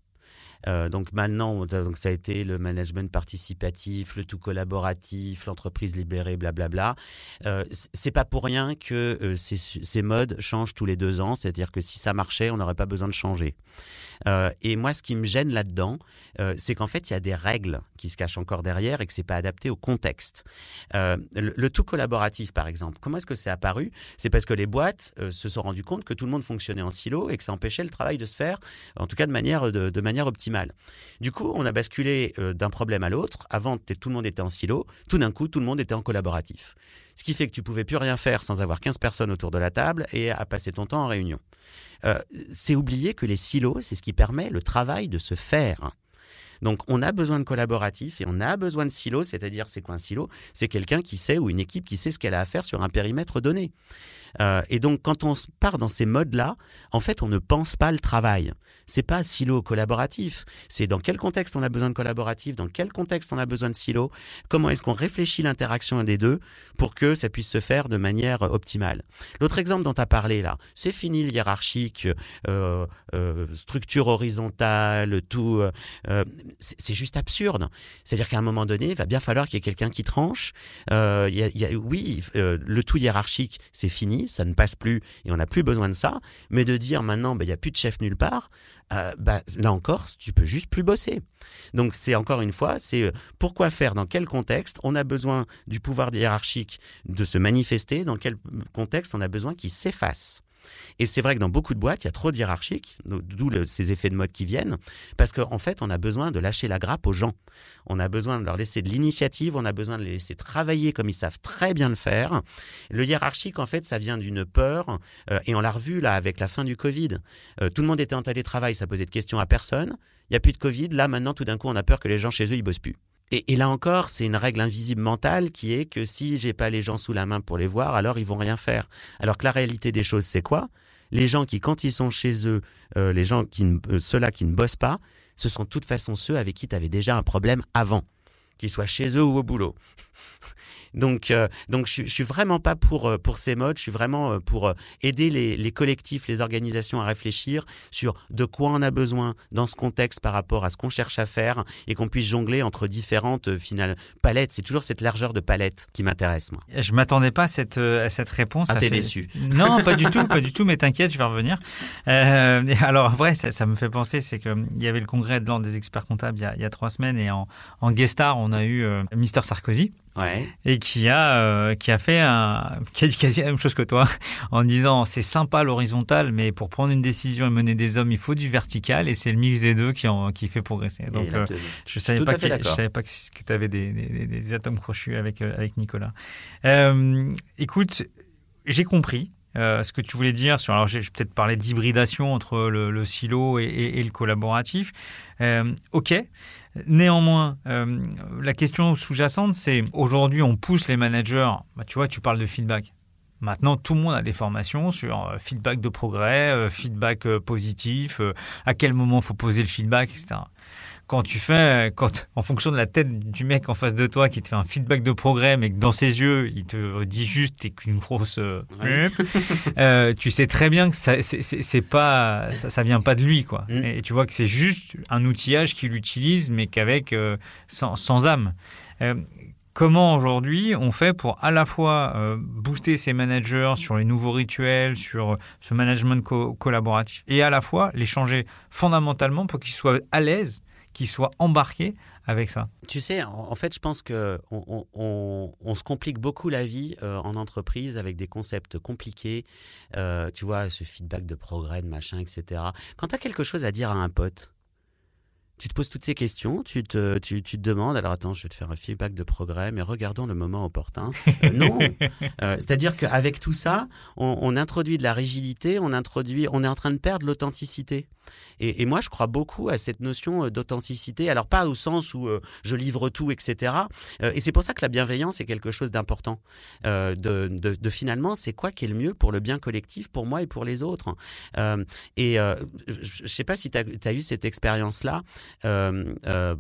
Euh, donc maintenant, donc ça a été le management participatif, le tout collaboratif, l'entreprise libérée, blablabla. Euh, c'est pas pour rien que euh, ces, modes changent tous les deux ans. C'est-à-dire que si ça marchait, on n'aurait pas besoin de changer. Euh, et moi, ce qui me gêne là-dedans, c'est qu'en fait, il y a des règles qui se cachent encore derrière et que c'est pas adapté au contexte. Le, tout collaboratif, par exemple, comment est-ce que c'est apparu? C'est parce que les boîtes se sont rendues compte que tout le monde fonctionnait en silo et que ça empêchait le travail de se faire, en tout cas de manière, de, manière optimale. Du coup, on a basculé d'un problème à l'autre. Avant, tout le monde était en silo. Tout d'un coup, tout le monde était en collaboratif. Ce qui fait que tu pouvais plus rien faire sans avoir 15 personnes autour de la table et à passer ton temps en réunion. Euh, c'est oublier que les silos, c'est ce qui permet le travail de se faire. Donc on a besoin de collaboratifs et on a besoin de silos, c'est-à-dire c'est quoi un silo? C'est quelqu'un qui sait ou une équipe qui sait ce qu'elle a à faire sur un périmètre donné. Euh, et donc, quand on part dans ces modes-là, en fait, on ne pense pas le travail. C'est pas silo collaboratif. C'est dans quel contexte on a besoin de collaboratif, dans quel contexte on a besoin de silo, comment est-ce qu'on réfléchit l'interaction des deux pour que ça puisse se faire de manière optimale. L'autre exemple dont tu as parlé là, c'est fini le hiérarchique, euh, euh, structure horizontale, tout. C'est juste absurde. C'est-à-dire qu'à un moment donné, il va bien falloir qu'il y ait quelqu'un qui tranche. oui, le tout hiérarchique, c'est fini ça ne passe plus et on n'a plus besoin de ça. Mais de dire maintenant, bah, il n'y a plus de chef nulle part, euh, bah, là encore, tu peux juste plus bosser. Donc c'est encore une fois, c'est euh, pourquoi faire, dans quel contexte on a besoin du pouvoir hiérarchique de se manifester, dans quel contexte on a besoin qu'il s'efface. Et c'est vrai que dans beaucoup de boîtes, il y a trop de hiérarchiques, d'où ces effets de mode qui viennent, parce qu'en fait, on a besoin de lâcher la grappe aux gens. On a besoin de leur laisser de l'initiative, on a besoin de les laisser travailler comme ils savent très bien le faire. Le hiérarchique, en fait, ça vient d'une peur, euh, et on l'a revu là avec la fin du Covid. Euh, tout le monde était en télétravail, ça posait de questions à personne. Il n'y a plus de Covid, là maintenant, tout d'un coup, on a peur que les gens chez eux, ils bossent plus. Et, là encore, c'est une règle invisible mentale qui est que si j'ai pas les gens sous la main pour les voir, alors ils vont rien faire. Alors que la réalité des choses, c'est quoi? Les gens qui, quand ils sont chez eux, euh, les gens qui, euh, ceux-là qui ne bossent pas, ce sont de toute façon ceux avec qui tu avais déjà un problème avant, qu'ils soient chez eux ou au boulot. <laughs> Donc, euh, donc je, je suis vraiment pas pour, euh, pour ces modes, je suis vraiment euh, pour aider les, les, collectifs, les organisations à réfléchir sur de quoi on a besoin dans ce contexte par rapport à ce qu'on cherche à faire et qu'on puisse jongler entre différentes finales palettes. C'est toujours cette largeur de palette qui m'intéresse, moi. Je m'attendais pas à cette, à cette réponse. Ah, t'es déçu. Non, <laughs> pas du tout, pas du tout, mais t'inquiète, je vais revenir. Euh, alors, vrai, ça, ça, me fait penser, c'est qu'il y avait le congrès de l'ordre des experts comptables il y, a, il y a, trois semaines et en, en guest star, on a eu Mister Sarkozy. Ouais. Et qui a, euh, qui a fait un, qui a dit quasi la même chose que toi, <laughs> en disant c'est sympa l'horizontal, mais pour prendre une décision et mener des hommes, il faut du vertical, et c'est le mix des deux qui, en, qui fait progresser. Donc, euh, je savais pas, que, je savais pas que, tu avais des, des, des, atomes crochus avec, euh, avec Nicolas. Euh, écoute, j'ai compris. Euh, ce que tu voulais dire sur, alors j'ai peut-être parlé d'hybridation entre le, le silo et, et, et, le collaboratif. Euh, ok, Néanmoins, euh, la question sous-jacente, c'est aujourd'hui, on pousse les managers. Bah, tu vois, tu parles de feedback. Maintenant, tout le monde a des formations sur euh, feedback de progrès, euh, feedback positif, à quel moment faut poser le feedback, etc quand tu fais, quand, en fonction de la tête du mec en face de toi qui te fait un feedback de progrès, mais que dans ses yeux, il te dit juste t'es qu'une grosse, euh, <laughs> euh, tu sais très bien que ça, c'est pas, ça, ça, vient pas de lui, quoi. Mm. Et, tu vois que c'est juste un outillage qu'il utilise, mais qu'avec euh, sans, sans, âme. Comment aujourd'hui on fait pour à la fois booster ses managers sur les nouveaux rituels, sur ce management co collaboratif, et à la fois les changer fondamentalement pour qu'ils soient à l'aise qui soient embarqués avec ça Tu sais, en, fait, je pense que on, on, on, se complique beaucoup la vie euh, en entreprise avec des concepts compliqués. Euh, tu vois, ce feedback de progrès, de machin, etc. Quand tu as quelque chose à dire à un pote, tu te poses toutes ces questions, tu te, tu, tu, te demandes, alors attends, je vais te faire un feedback de progrès, mais regardons le moment opportun. Euh, non, <laughs> euh, c'est-à-dire qu'avec tout ça, on, on, introduit de la rigidité, on introduit, on est en train de perdre l'authenticité. Et, et, moi, je crois beaucoup à cette notion euh, d'authenticité. Alors pas au sens où euh, je livre tout, etc. Et c'est pour ça que la bienveillance est quelque chose d'important. De, de, de, finalement, c'est quoi qui est le mieux pour le bien collectif, pour moi et pour les autres? et je ne sais pas si tu as, as, eu cette expérience-là. Euh, euh,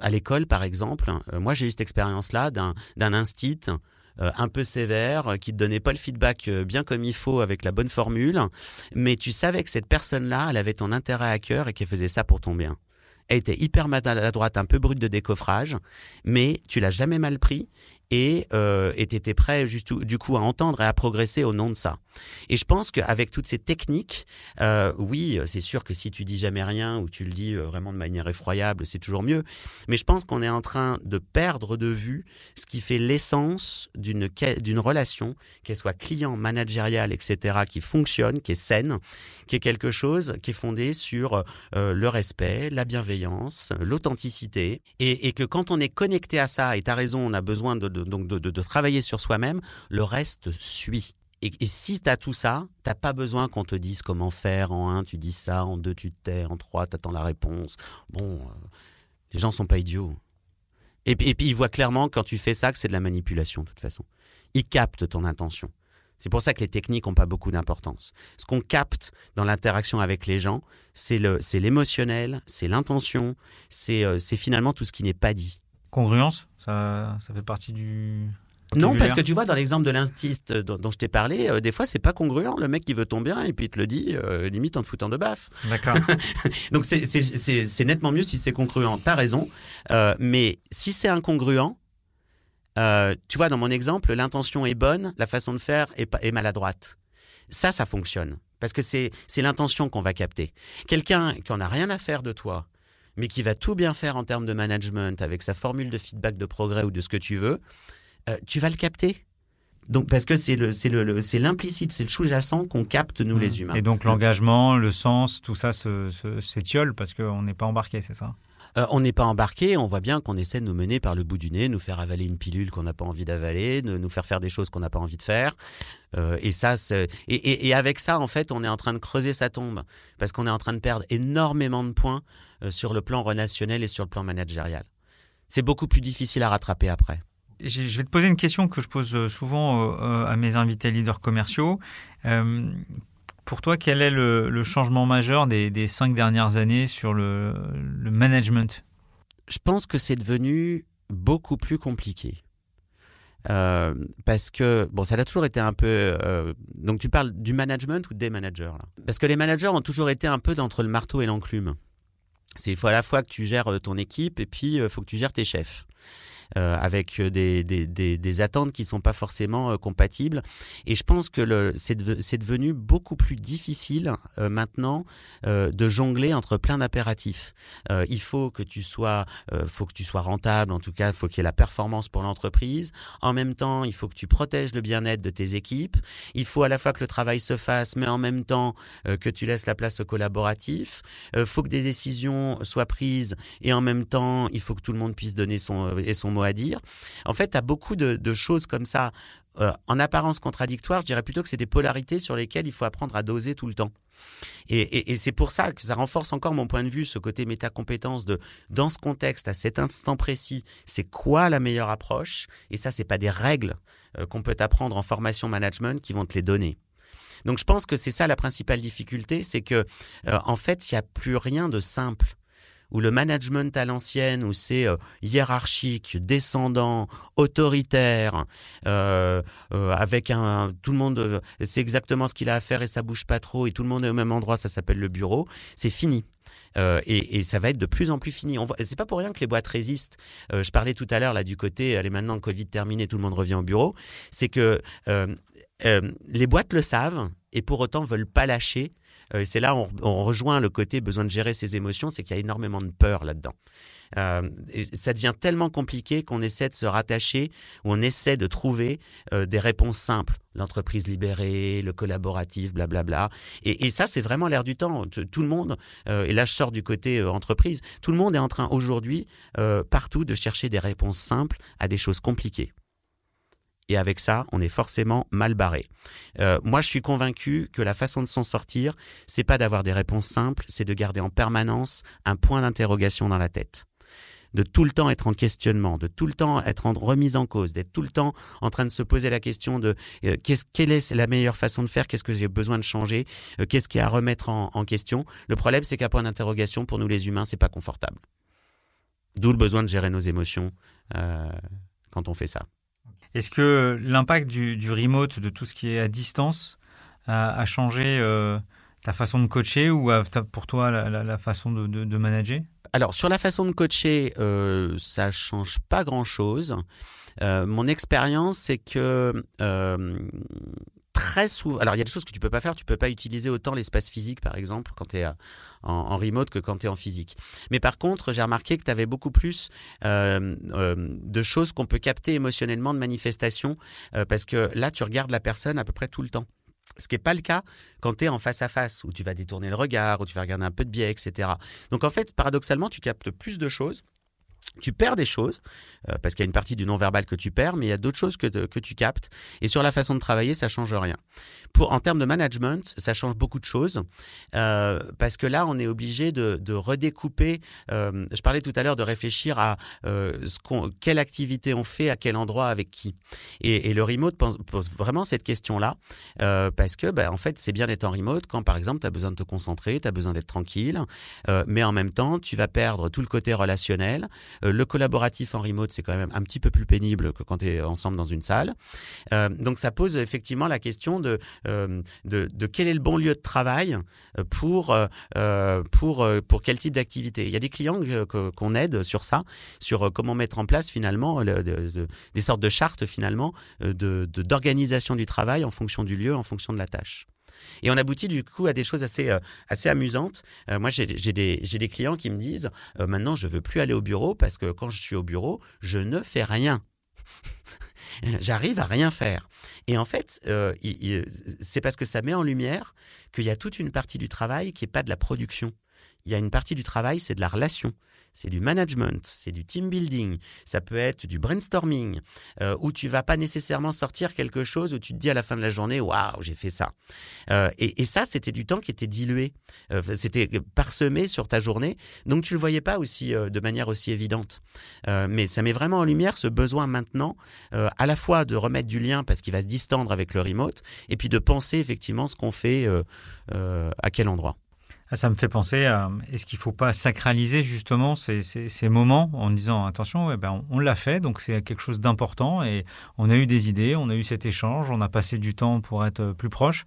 à l'école, par exemple, euh, moi j'ai eu cette expérience-là d'un instit un peu sévère, qui te donnait pas le feedback bien comme il faut avec la bonne formule, mais tu savais que cette personne-là, elle avait ton intérêt à cœur et qu'elle faisait ça pour ton bien. Elle était hyper maladroite, un peu brute de décoffrage, mais tu l'as jamais mal pris et euh, étais prêt juste du coup à entendre et à progresser au nom de ça. Et je pense qu'avec toutes ces techniques, euh, oui, c'est sûr que si tu dis jamais rien ou tu le dis euh, vraiment de manière effroyable, c'est toujours mieux. Mais je pense qu'on est en train de perdre de vue ce qui fait l'essence d'une relation, qu'elle soit client, managériale, etc., qui fonctionne, qui est saine, qui est quelque chose qui est fondé sur euh, le respect, la bienveillance, l'authenticité, et, que quand on est connecté à ça, et tu as raison, on a besoin de donc de, de, de travailler sur soi-même, le reste suit. Et, si tu as tout ça, t'as pas besoin qu'on te dise comment faire. En un, tu dis ça. En deux, tu te tais. En trois, tu attends la réponse. Bon, euh, les gens sont pas idiots. Et, et, puis ils voient clairement quand tu fais ça que c'est de la manipulation de toute façon. Ils captent ton intention. C'est pour ça que les techniques n'ont pas beaucoup d'importance. Ce qu'on capte dans l'interaction avec les gens, c'est l'émotionnel, c'est l'intention, c'est euh, finalement tout ce qui n'est pas dit. Congruence, ça, ça fait partie du, non, parce que tu vois, dans l'exemple de l'instiste dont, dont, je t'ai parlé, euh, des fois, c'est pas congruent. Le mec qui veut ton bien et puis il te le dit, euh, limite en te foutant de baffe. D'accord. <laughs> Donc, c'est nettement mieux si c'est congruent. T'as raison. Euh, mais si c'est incongruent, tu vois, dans mon exemple, l'intention est bonne, la façon de faire est, est maladroite. Ça, ça fonctionne. Parce que c'est l'intention qu'on va capter. Quelqu'un qui en a rien à faire de toi, mais qui va tout bien faire en termes de management, avec sa formule de feedback de progrès ou de ce que tu veux, euh, tu vas le capter. Donc parce que c'est le c'est le c'est l'implicite, c'est le sous-jacent qu'on capte nous mmh. les humains. Et donc l'engagement, le sens, tout ça s'étiole parce qu'on n'est pas embarqué, c'est ça? Euh, on n'est pas embarqué, on voit bien qu'on essaie de nous mener par le bout du nez, nous faire avaler une pilule qu'on n'a pas envie d'avaler, de nous faire faire des choses qu'on n'a pas envie de faire. Euh, et ça, et, et, avec ça, en fait, on est en train de creuser sa tombe parce qu'on est en train de perdre énormément de points euh, sur le plan relationnel et sur le plan managérial. C'est beaucoup plus difficile à rattraper après. Je vais te poser une question que je pose souvent à mes invités leaders commerciaux. Euh, pour toi, quel est le, le changement majeur des, cinq dernières années sur le, management? Je pense que c'est devenu beaucoup plus compliqué. Euh, parce que, bon, ça a toujours été un peu. Euh, donc, tu parles du management ou des managers là? Parce que les managers ont toujours été un peu d'entre le marteau et l'enclume. C'est il faut à la fois que tu gères ton équipe et puis il faut que tu gères tes chefs euh, avec des, des, des, des, attentes qui sont pas forcément euh, compatibles. Et je pense que c'est de, devenu beaucoup plus difficile euh, maintenant euh, de jongler entre plein d'impératifs. Euh, il faut que tu sois, euh, faut que tu sois rentable. En tout cas, faut qu'il y ait la performance pour l'entreprise. En même temps, il faut que tu protèges le bien-être de tes équipes. Il faut à la fois que le travail se fasse, mais en même temps que tu laisses la place au collaboratif. Il faut que des décisions soient prises et en même temps, il faut que tout le monde puisse donner son et son mot à dire. En fait, tu as beaucoup de, choses comme ça, euh, en apparence contradictoires. Je dirais plutôt que c'est des polarités sur lesquelles il faut apprendre à doser tout le temps. Et c'est pour ça que ça renforce encore mon point de vue, ce côté métacompétence de, dans ce contexte, à cet instant précis, c'est quoi la meilleure approche? Et ça, c'est pas des règles euh, qu'on peut apprendre en formation management qui vont te les donner. Donc je pense que c'est ça la principale difficulté, c'est que euh, en fait, il n'y a plus rien de simple où le management à l'ancienne, où c'est euh, hiérarchique, descendant, autoritaire, euh, euh, avec un tout le monde, c'est exactement ce qu'il a à faire et ça bouge pas trop et tout le monde est au même endroit, ça s'appelle le bureau, c'est fini. Et, ça va être de plus en plus fini. C'est pas pour rien que les boîtes résistent. Je parlais tout à l'heure là du côté, allez maintenant Covid terminé, tout le monde revient au bureau. C'est que les boîtes le savent et pour autant veulent pas lâcher et c'est là on, on rejoint le côté besoin de gérer ses émotions, c'est qu'il y a énormément de peur là-dedans. Euh, ça devient tellement compliqué qu'on essaie de se rattacher, ou on essaie de trouver euh, des réponses simples. L'entreprise libérée, le collaboratif, blablabla. Et, et ça, c'est vraiment l'air du temps. Tout le monde, euh, et là je sors du côté entreprise, tout le monde est en train aujourd'hui, partout, de chercher des réponses simples à des choses compliquées. Et avec ça, on est forcément mal barré. moi, je suis convaincu que la façon de s'en sortir, c'est pas d'avoir des réponses simples, c'est de garder en permanence un point d'interrogation dans la tête de tout le temps être en questionnement, de tout le temps être en remise en cause, d'être tout le temps en train de se poser la question de euh, quelle est la meilleure façon de faire, qu'est-ce que j'ai besoin de changer, euh, qu'est-ce qu'il y a à remettre en, question. Le problème, c'est qu'à point d'interrogation, pour nous les humains, c'est pas confortable. D'où le besoin de gérer nos émotions euh, quand on fait ça. Est-ce que l'impact du, remote, de tout ce qui est à distance, a, changé ta façon de coacher ou pour toi la, façon de manager? Alors sur la façon de coacher, euh, ça change pas grand-chose. Euh, mon expérience, c'est que euh, très souvent, alors il y a des choses que tu peux pas faire, tu peux pas utiliser autant l'espace physique, par exemple, quand tu es en, remote que quand tu es en physique. Mais par contre, j'ai remarqué que tu avais beaucoup plus de choses qu'on peut capter émotionnellement de manifestations, parce que là, tu regardes la personne à peu près tout le temps. Ce qui n'est pas le cas quand tu es en face à face, où tu vas détourner le regard, où tu vas regarder un peu de biais, etc. Donc en fait, paradoxalement, tu captes plus de choses tu perds des choses, euh, parce qu'il y a une partie du non-verbal que tu perds, mais il y a d'autres choses que, que tu captes. Et sur la façon de travailler, ça change rien. Pour, en termes de management, ça change beaucoup de choses, euh, parce que là, on est obligé de, redécouper. Euh, je parlais tout à l'heure de réfléchir à quelle activité on fait, à quel endroit, avec qui. Et, le remote pose, vraiment cette question-là, parce que, ben, en fait, c'est bien d'être en remote quand, par exemple, tu as besoin de te concentrer, tu as besoin d'être tranquille, mais en même temps, tu vas perdre tout le côté relationnel. Euh, le collaboratif en remote, c'est quand même un petit peu plus pénible que quand tu es ensemble dans une salle. Euh, donc ça pose effectivement la question de, euh, de, quel est le bon lieu de travail pour, pour, pour quel type d'activité. Il y a des clients qu'on aide sur ça, sur comment mettre en place finalement des sortes de chartes finalement d'organisation du travail en fonction du lieu, en fonction de la tâche. Et on aboutit du coup à des choses assez, euh, assez amusantes. Euh, moi, j'ai des, des, clients qui me disent euh, maintenant, je veux plus aller au bureau parce que quand je suis au bureau, je ne fais rien. <laughs> J'arrive à rien faire. Et en fait, c'est parce que ça met en lumière qu'il y a toute une partie du travail qui n'est pas de la production. Il y a une partie du travail, c'est de la relation c'est du management, c'est du team building, ça peut être du brainstorming, euh, où tu vas pas nécessairement sortir quelque chose où tu te dis à la fin de la journée, waouh, j'ai fait ça. Euh, et, ça, c'était du temps qui était dilué, euh, c'était parsemé sur ta journée, donc tu le voyais pas aussi de manière aussi évidente. mais ça met vraiment en lumière ce besoin maintenant, à la fois de remettre du lien parce qu'il va se distendre avec le remote, et puis de penser effectivement ce qu'on fait à quel endroit. Ah, ça me fait penser à est-ce qu'il ne faut pas sacraliser justement ces, moments en disant attention, eh ben, on, l'a fait, donc c'est quelque chose d'important et on a eu des idées, on a eu cet échange, on a passé du temps pour être plus proche.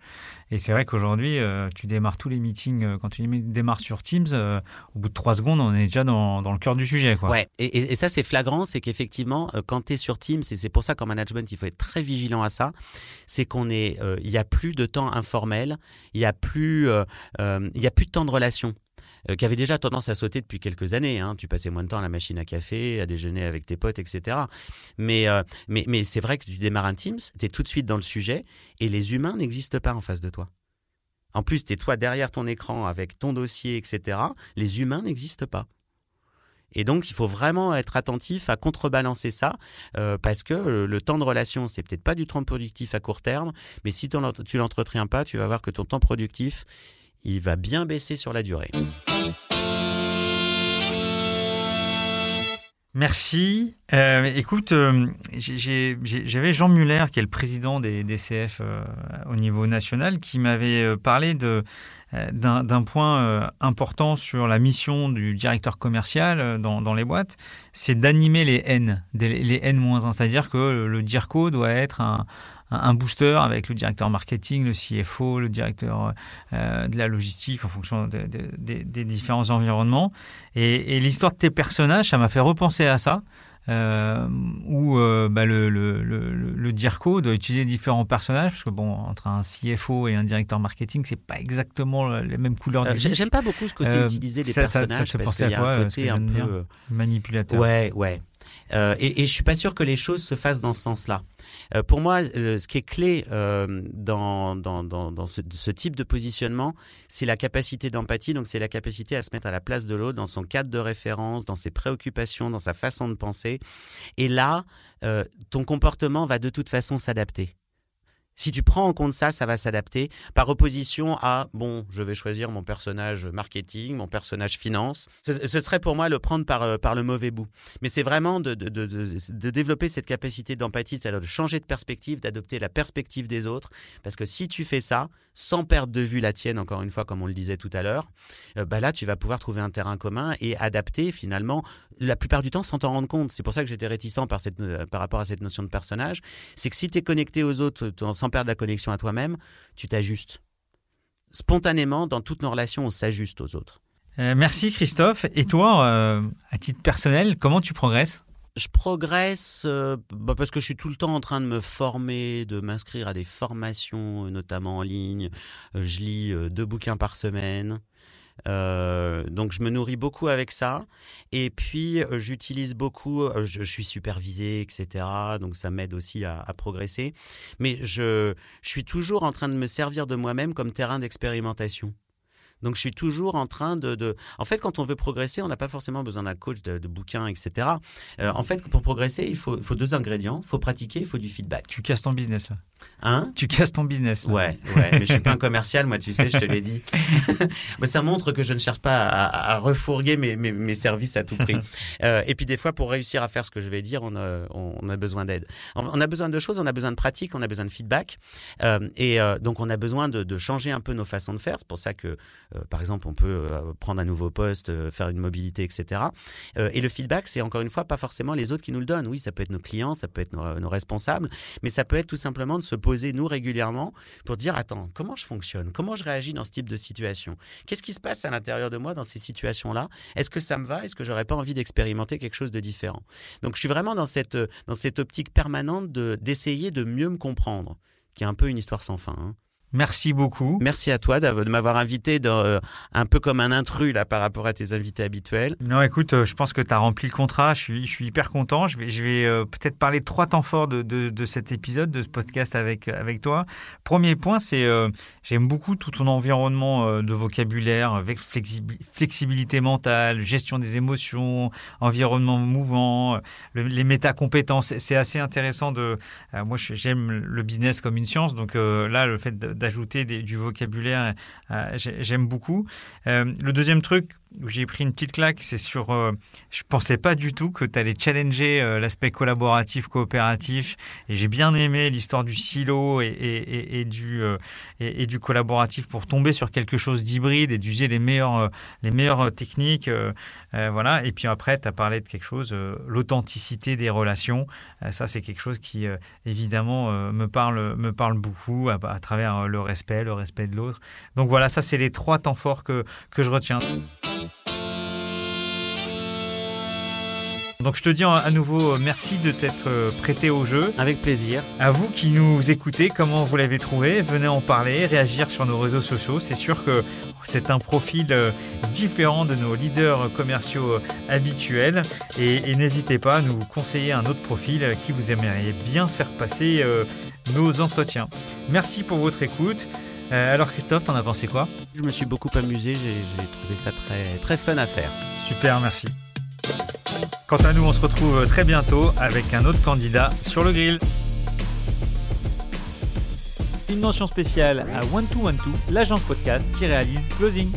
Et c'est vrai qu'aujourd'hui, euh, tu démarres tous les meetings, euh, quand tu démarres sur Teams, euh, au bout de trois secondes, on est déjà dans, dans le cœur du sujet. Quoi. Ouais, et, ça c'est flagrant, c'est qu'effectivement, quand tu es sur Teams, et c'est pour ça qu'en management, il faut être très vigilant à ça, c'est qu'on est, il n'y a plus de temps informel, il n'y a plus, y a plus de temps de relation. Euh, qui avait déjà tendance à sauter depuis quelques années. Hein. Tu passais moins de temps à la machine à café, à déjeuner avec tes potes, etc. Mais, euh, mais, mais c'est vrai que tu démarres un Teams, tu es tout de suite dans le sujet et les humains n'existent pas en face de toi. En plus, tu es toi derrière ton écran avec ton dossier, etc. Les humains n'existent pas. Et donc, il faut vraiment être attentif à contrebalancer ça, euh, parce que le, temps de relation, c'est peut-être pas du temps productif à court terme, mais si tu l'entretiens pas, tu vas voir que ton temps productif, il va bien baisser sur la durée. Merci. Euh, écoute, euh, j'avais Jean Muller, qui est le président des DCF euh, au niveau national, qui m'avait parlé de d'un point important sur la mission du directeur commercial dans, dans les boîtes, c'est d'animer les N, les N-1, c'est-à-dire que le DIRCO doit être un, un booster avec le directeur marketing, le CFO, le directeur euh, de la logistique en fonction des différents environnements. Et, l'histoire de tes personnages, ça m'a fait repenser à ça. euh, où euh, bah, le, le, le, le, DIRCO doit utiliser différents personnages, parce que bon, entre un CFO et un directeur marketing, c'est pas exactement les mêmes couleurs euh, J'aime pas beaucoup ce côté utiliser les personnages, ça, parce qu'il y a un côté un peu... Manipulateur. Ouais, ouais. Euh, et, et je suis pas sûr que les choses se fassent dans ce sens-là. Euh, pour moi, euh, ce qui est clé dans, dans, dans, dans ce, ce, type de positionnement, c'est la capacité d'empathie. Donc, c'est la capacité à se mettre à la place de l'autre, dans son cadre de référence, dans ses préoccupations, dans sa façon de penser. Et là, ton comportement va de toute façon s'adapter. Si tu prends en compte ça, ça va s'adapter par opposition à, bon, je vais choisir mon personnage marketing, mon personnage finance. Ce, serait pour moi le prendre par, euh, par le mauvais bout. Mais c'est vraiment de, de, de, développer cette capacité d'empathie, c'est-à-dire de changer de perspective, d'adopter la perspective des autres. Parce que si tu fais ça, sans perdre de vue la tienne, encore une fois, comme on le disait tout à l'heure, euh, bah là, tu vas pouvoir trouver un terrain commun et adapter finalement, la plupart du temps, sans t'en rendre compte. C'est pour ça que j'étais réticent par, cette, euh, par rapport à cette notion de personnage. C'est que si tu es connecté aux autres sans perdre la connexion à toi-même, tu t'ajustes. Spontanément, dans toutes nos relations, on s'ajuste aux autres. Euh, merci Christophe. Et toi, euh, à titre personnel, comment tu progresses? Je progresse euh, bah, parce que je suis tout le temps en train de me former, de m'inscrire à des formations, notamment en ligne. Je lis deux bouquins par semaine. Euh, donc je me nourris beaucoup avec ça. Et puis euh, j'utilise beaucoup, euh, je, suis supervisé, etc. Donc ça m'aide aussi à, progresser. Mais je, je suis toujours en train de me servir de moi-même comme terrain d'expérimentation. Donc je suis toujours en train de, En fait, quand on veut progresser, on n'a pas forcément besoin d'un coach, de, bouquins, etc. en fait, pour progresser, il faut, il faut deux ingrédients. Il faut pratiquer, il faut du feedback. Tu casses ton business là. Hein? Tu casses ton business. Ouais, ouais, mais je suis pas un <laughs> commercial, moi, tu sais, je te l'ai dit. <laughs> mais ça montre que je ne cherche pas à, refourguer mes, mes, services à tout prix. <laughs> Euh, et puis des fois, pour réussir à faire ce que je vais dire, on a, on a besoin d'aide. On a besoin de choses, on a besoin de pratique, on a besoin de feedback. Euh, et euh, donc, on a besoin de, de, changer un peu nos façons de faire. C'est pour ça que, par exemple, on peut prendre un nouveau poste, faire une mobilité, etc. et le feedback, c'est encore une fois pas forcément les autres qui nous le donnent. Oui, ça peut être nos clients, ça peut être nos, nos responsables, mais ça peut être tout simplement de se poser, nous, régulièrement, pour dire, attends, comment je fonctionne? Comment je réagis dans ce type de situation? Qu'est-ce qui se passe à l'intérieur de moi dans ces situations-là? Est-ce que ça me va? Est-ce que j'aurais pas envie d'expérimenter quelque chose de différent? Donc, je suis vraiment dans cette, dans cette optique permanente d'essayer de, mieux me comprendre, qui est un peu une histoire sans fin. Hein. Merci beaucoup. Merci à toi de m'avoir invité dans, euh, un peu comme un intrus là par rapport à tes invités habituels. Non, écoute, euh, je pense que tu as rempli le contrat. Je suis, je suis hyper content. Je vais, je vais euh, peut-être parler de trois temps forts de, de, de, cet épisode, de ce podcast avec, avec toi. Premier point, c'est j'aime beaucoup tout ton environnement de vocabulaire, avec flexibilité mentale, gestion des émotions, environnement mouvant, les métacompétences. C'est assez intéressant de. moi, j'aime le business comme une science, donc là, le fait de d'ajouter du vocabulaire, euh, j'aime beaucoup. Euh, le deuxième truc où j'ai pris une petite claque, c'est sur. Euh, je pensais pas du tout que tu allais challenger euh, l'aspect collaboratif, coopératif. Et j'ai bien aimé l'histoire du silo et, du, euh, et, du collaboratif pour tomber sur quelque chose d'hybride et d'user les meilleures, les meilleures techniques. voilà. Et puis après, tu as parlé de quelque chose, l'authenticité des relations. ça, c'est quelque chose qui, évidemment, me, parle, me parle beaucoup à, à, travers le respect, le respect de l'autre. Donc voilà, ça, c'est les trois temps forts que, que je retiens. Donc je te dis à nouveau euh, merci de t'être euh, prêté au jeu. Avec plaisir. À vous qui nous écoutez, comment vous l'avez trouvé? Venez en parler, réagir sur nos réseaux sociaux. C'est sûr que c'est un profil euh, différent de nos leaders commerciaux habituels. Et, n'hésitez pas à nous conseiller un autre profil qui vous aimeriez bien faire passer nos entretiens. Merci pour votre écoute. alors Christophe, t'en as pensé quoi? Je me suis beaucoup amusé, j'ai trouvé ça très, très fun à faire. Super, merci. Quant à nous, on se retrouve très bientôt avec un autre candidat sur le grill. Une mention spéciale à One212, l'agence podcast qui réalise Closing.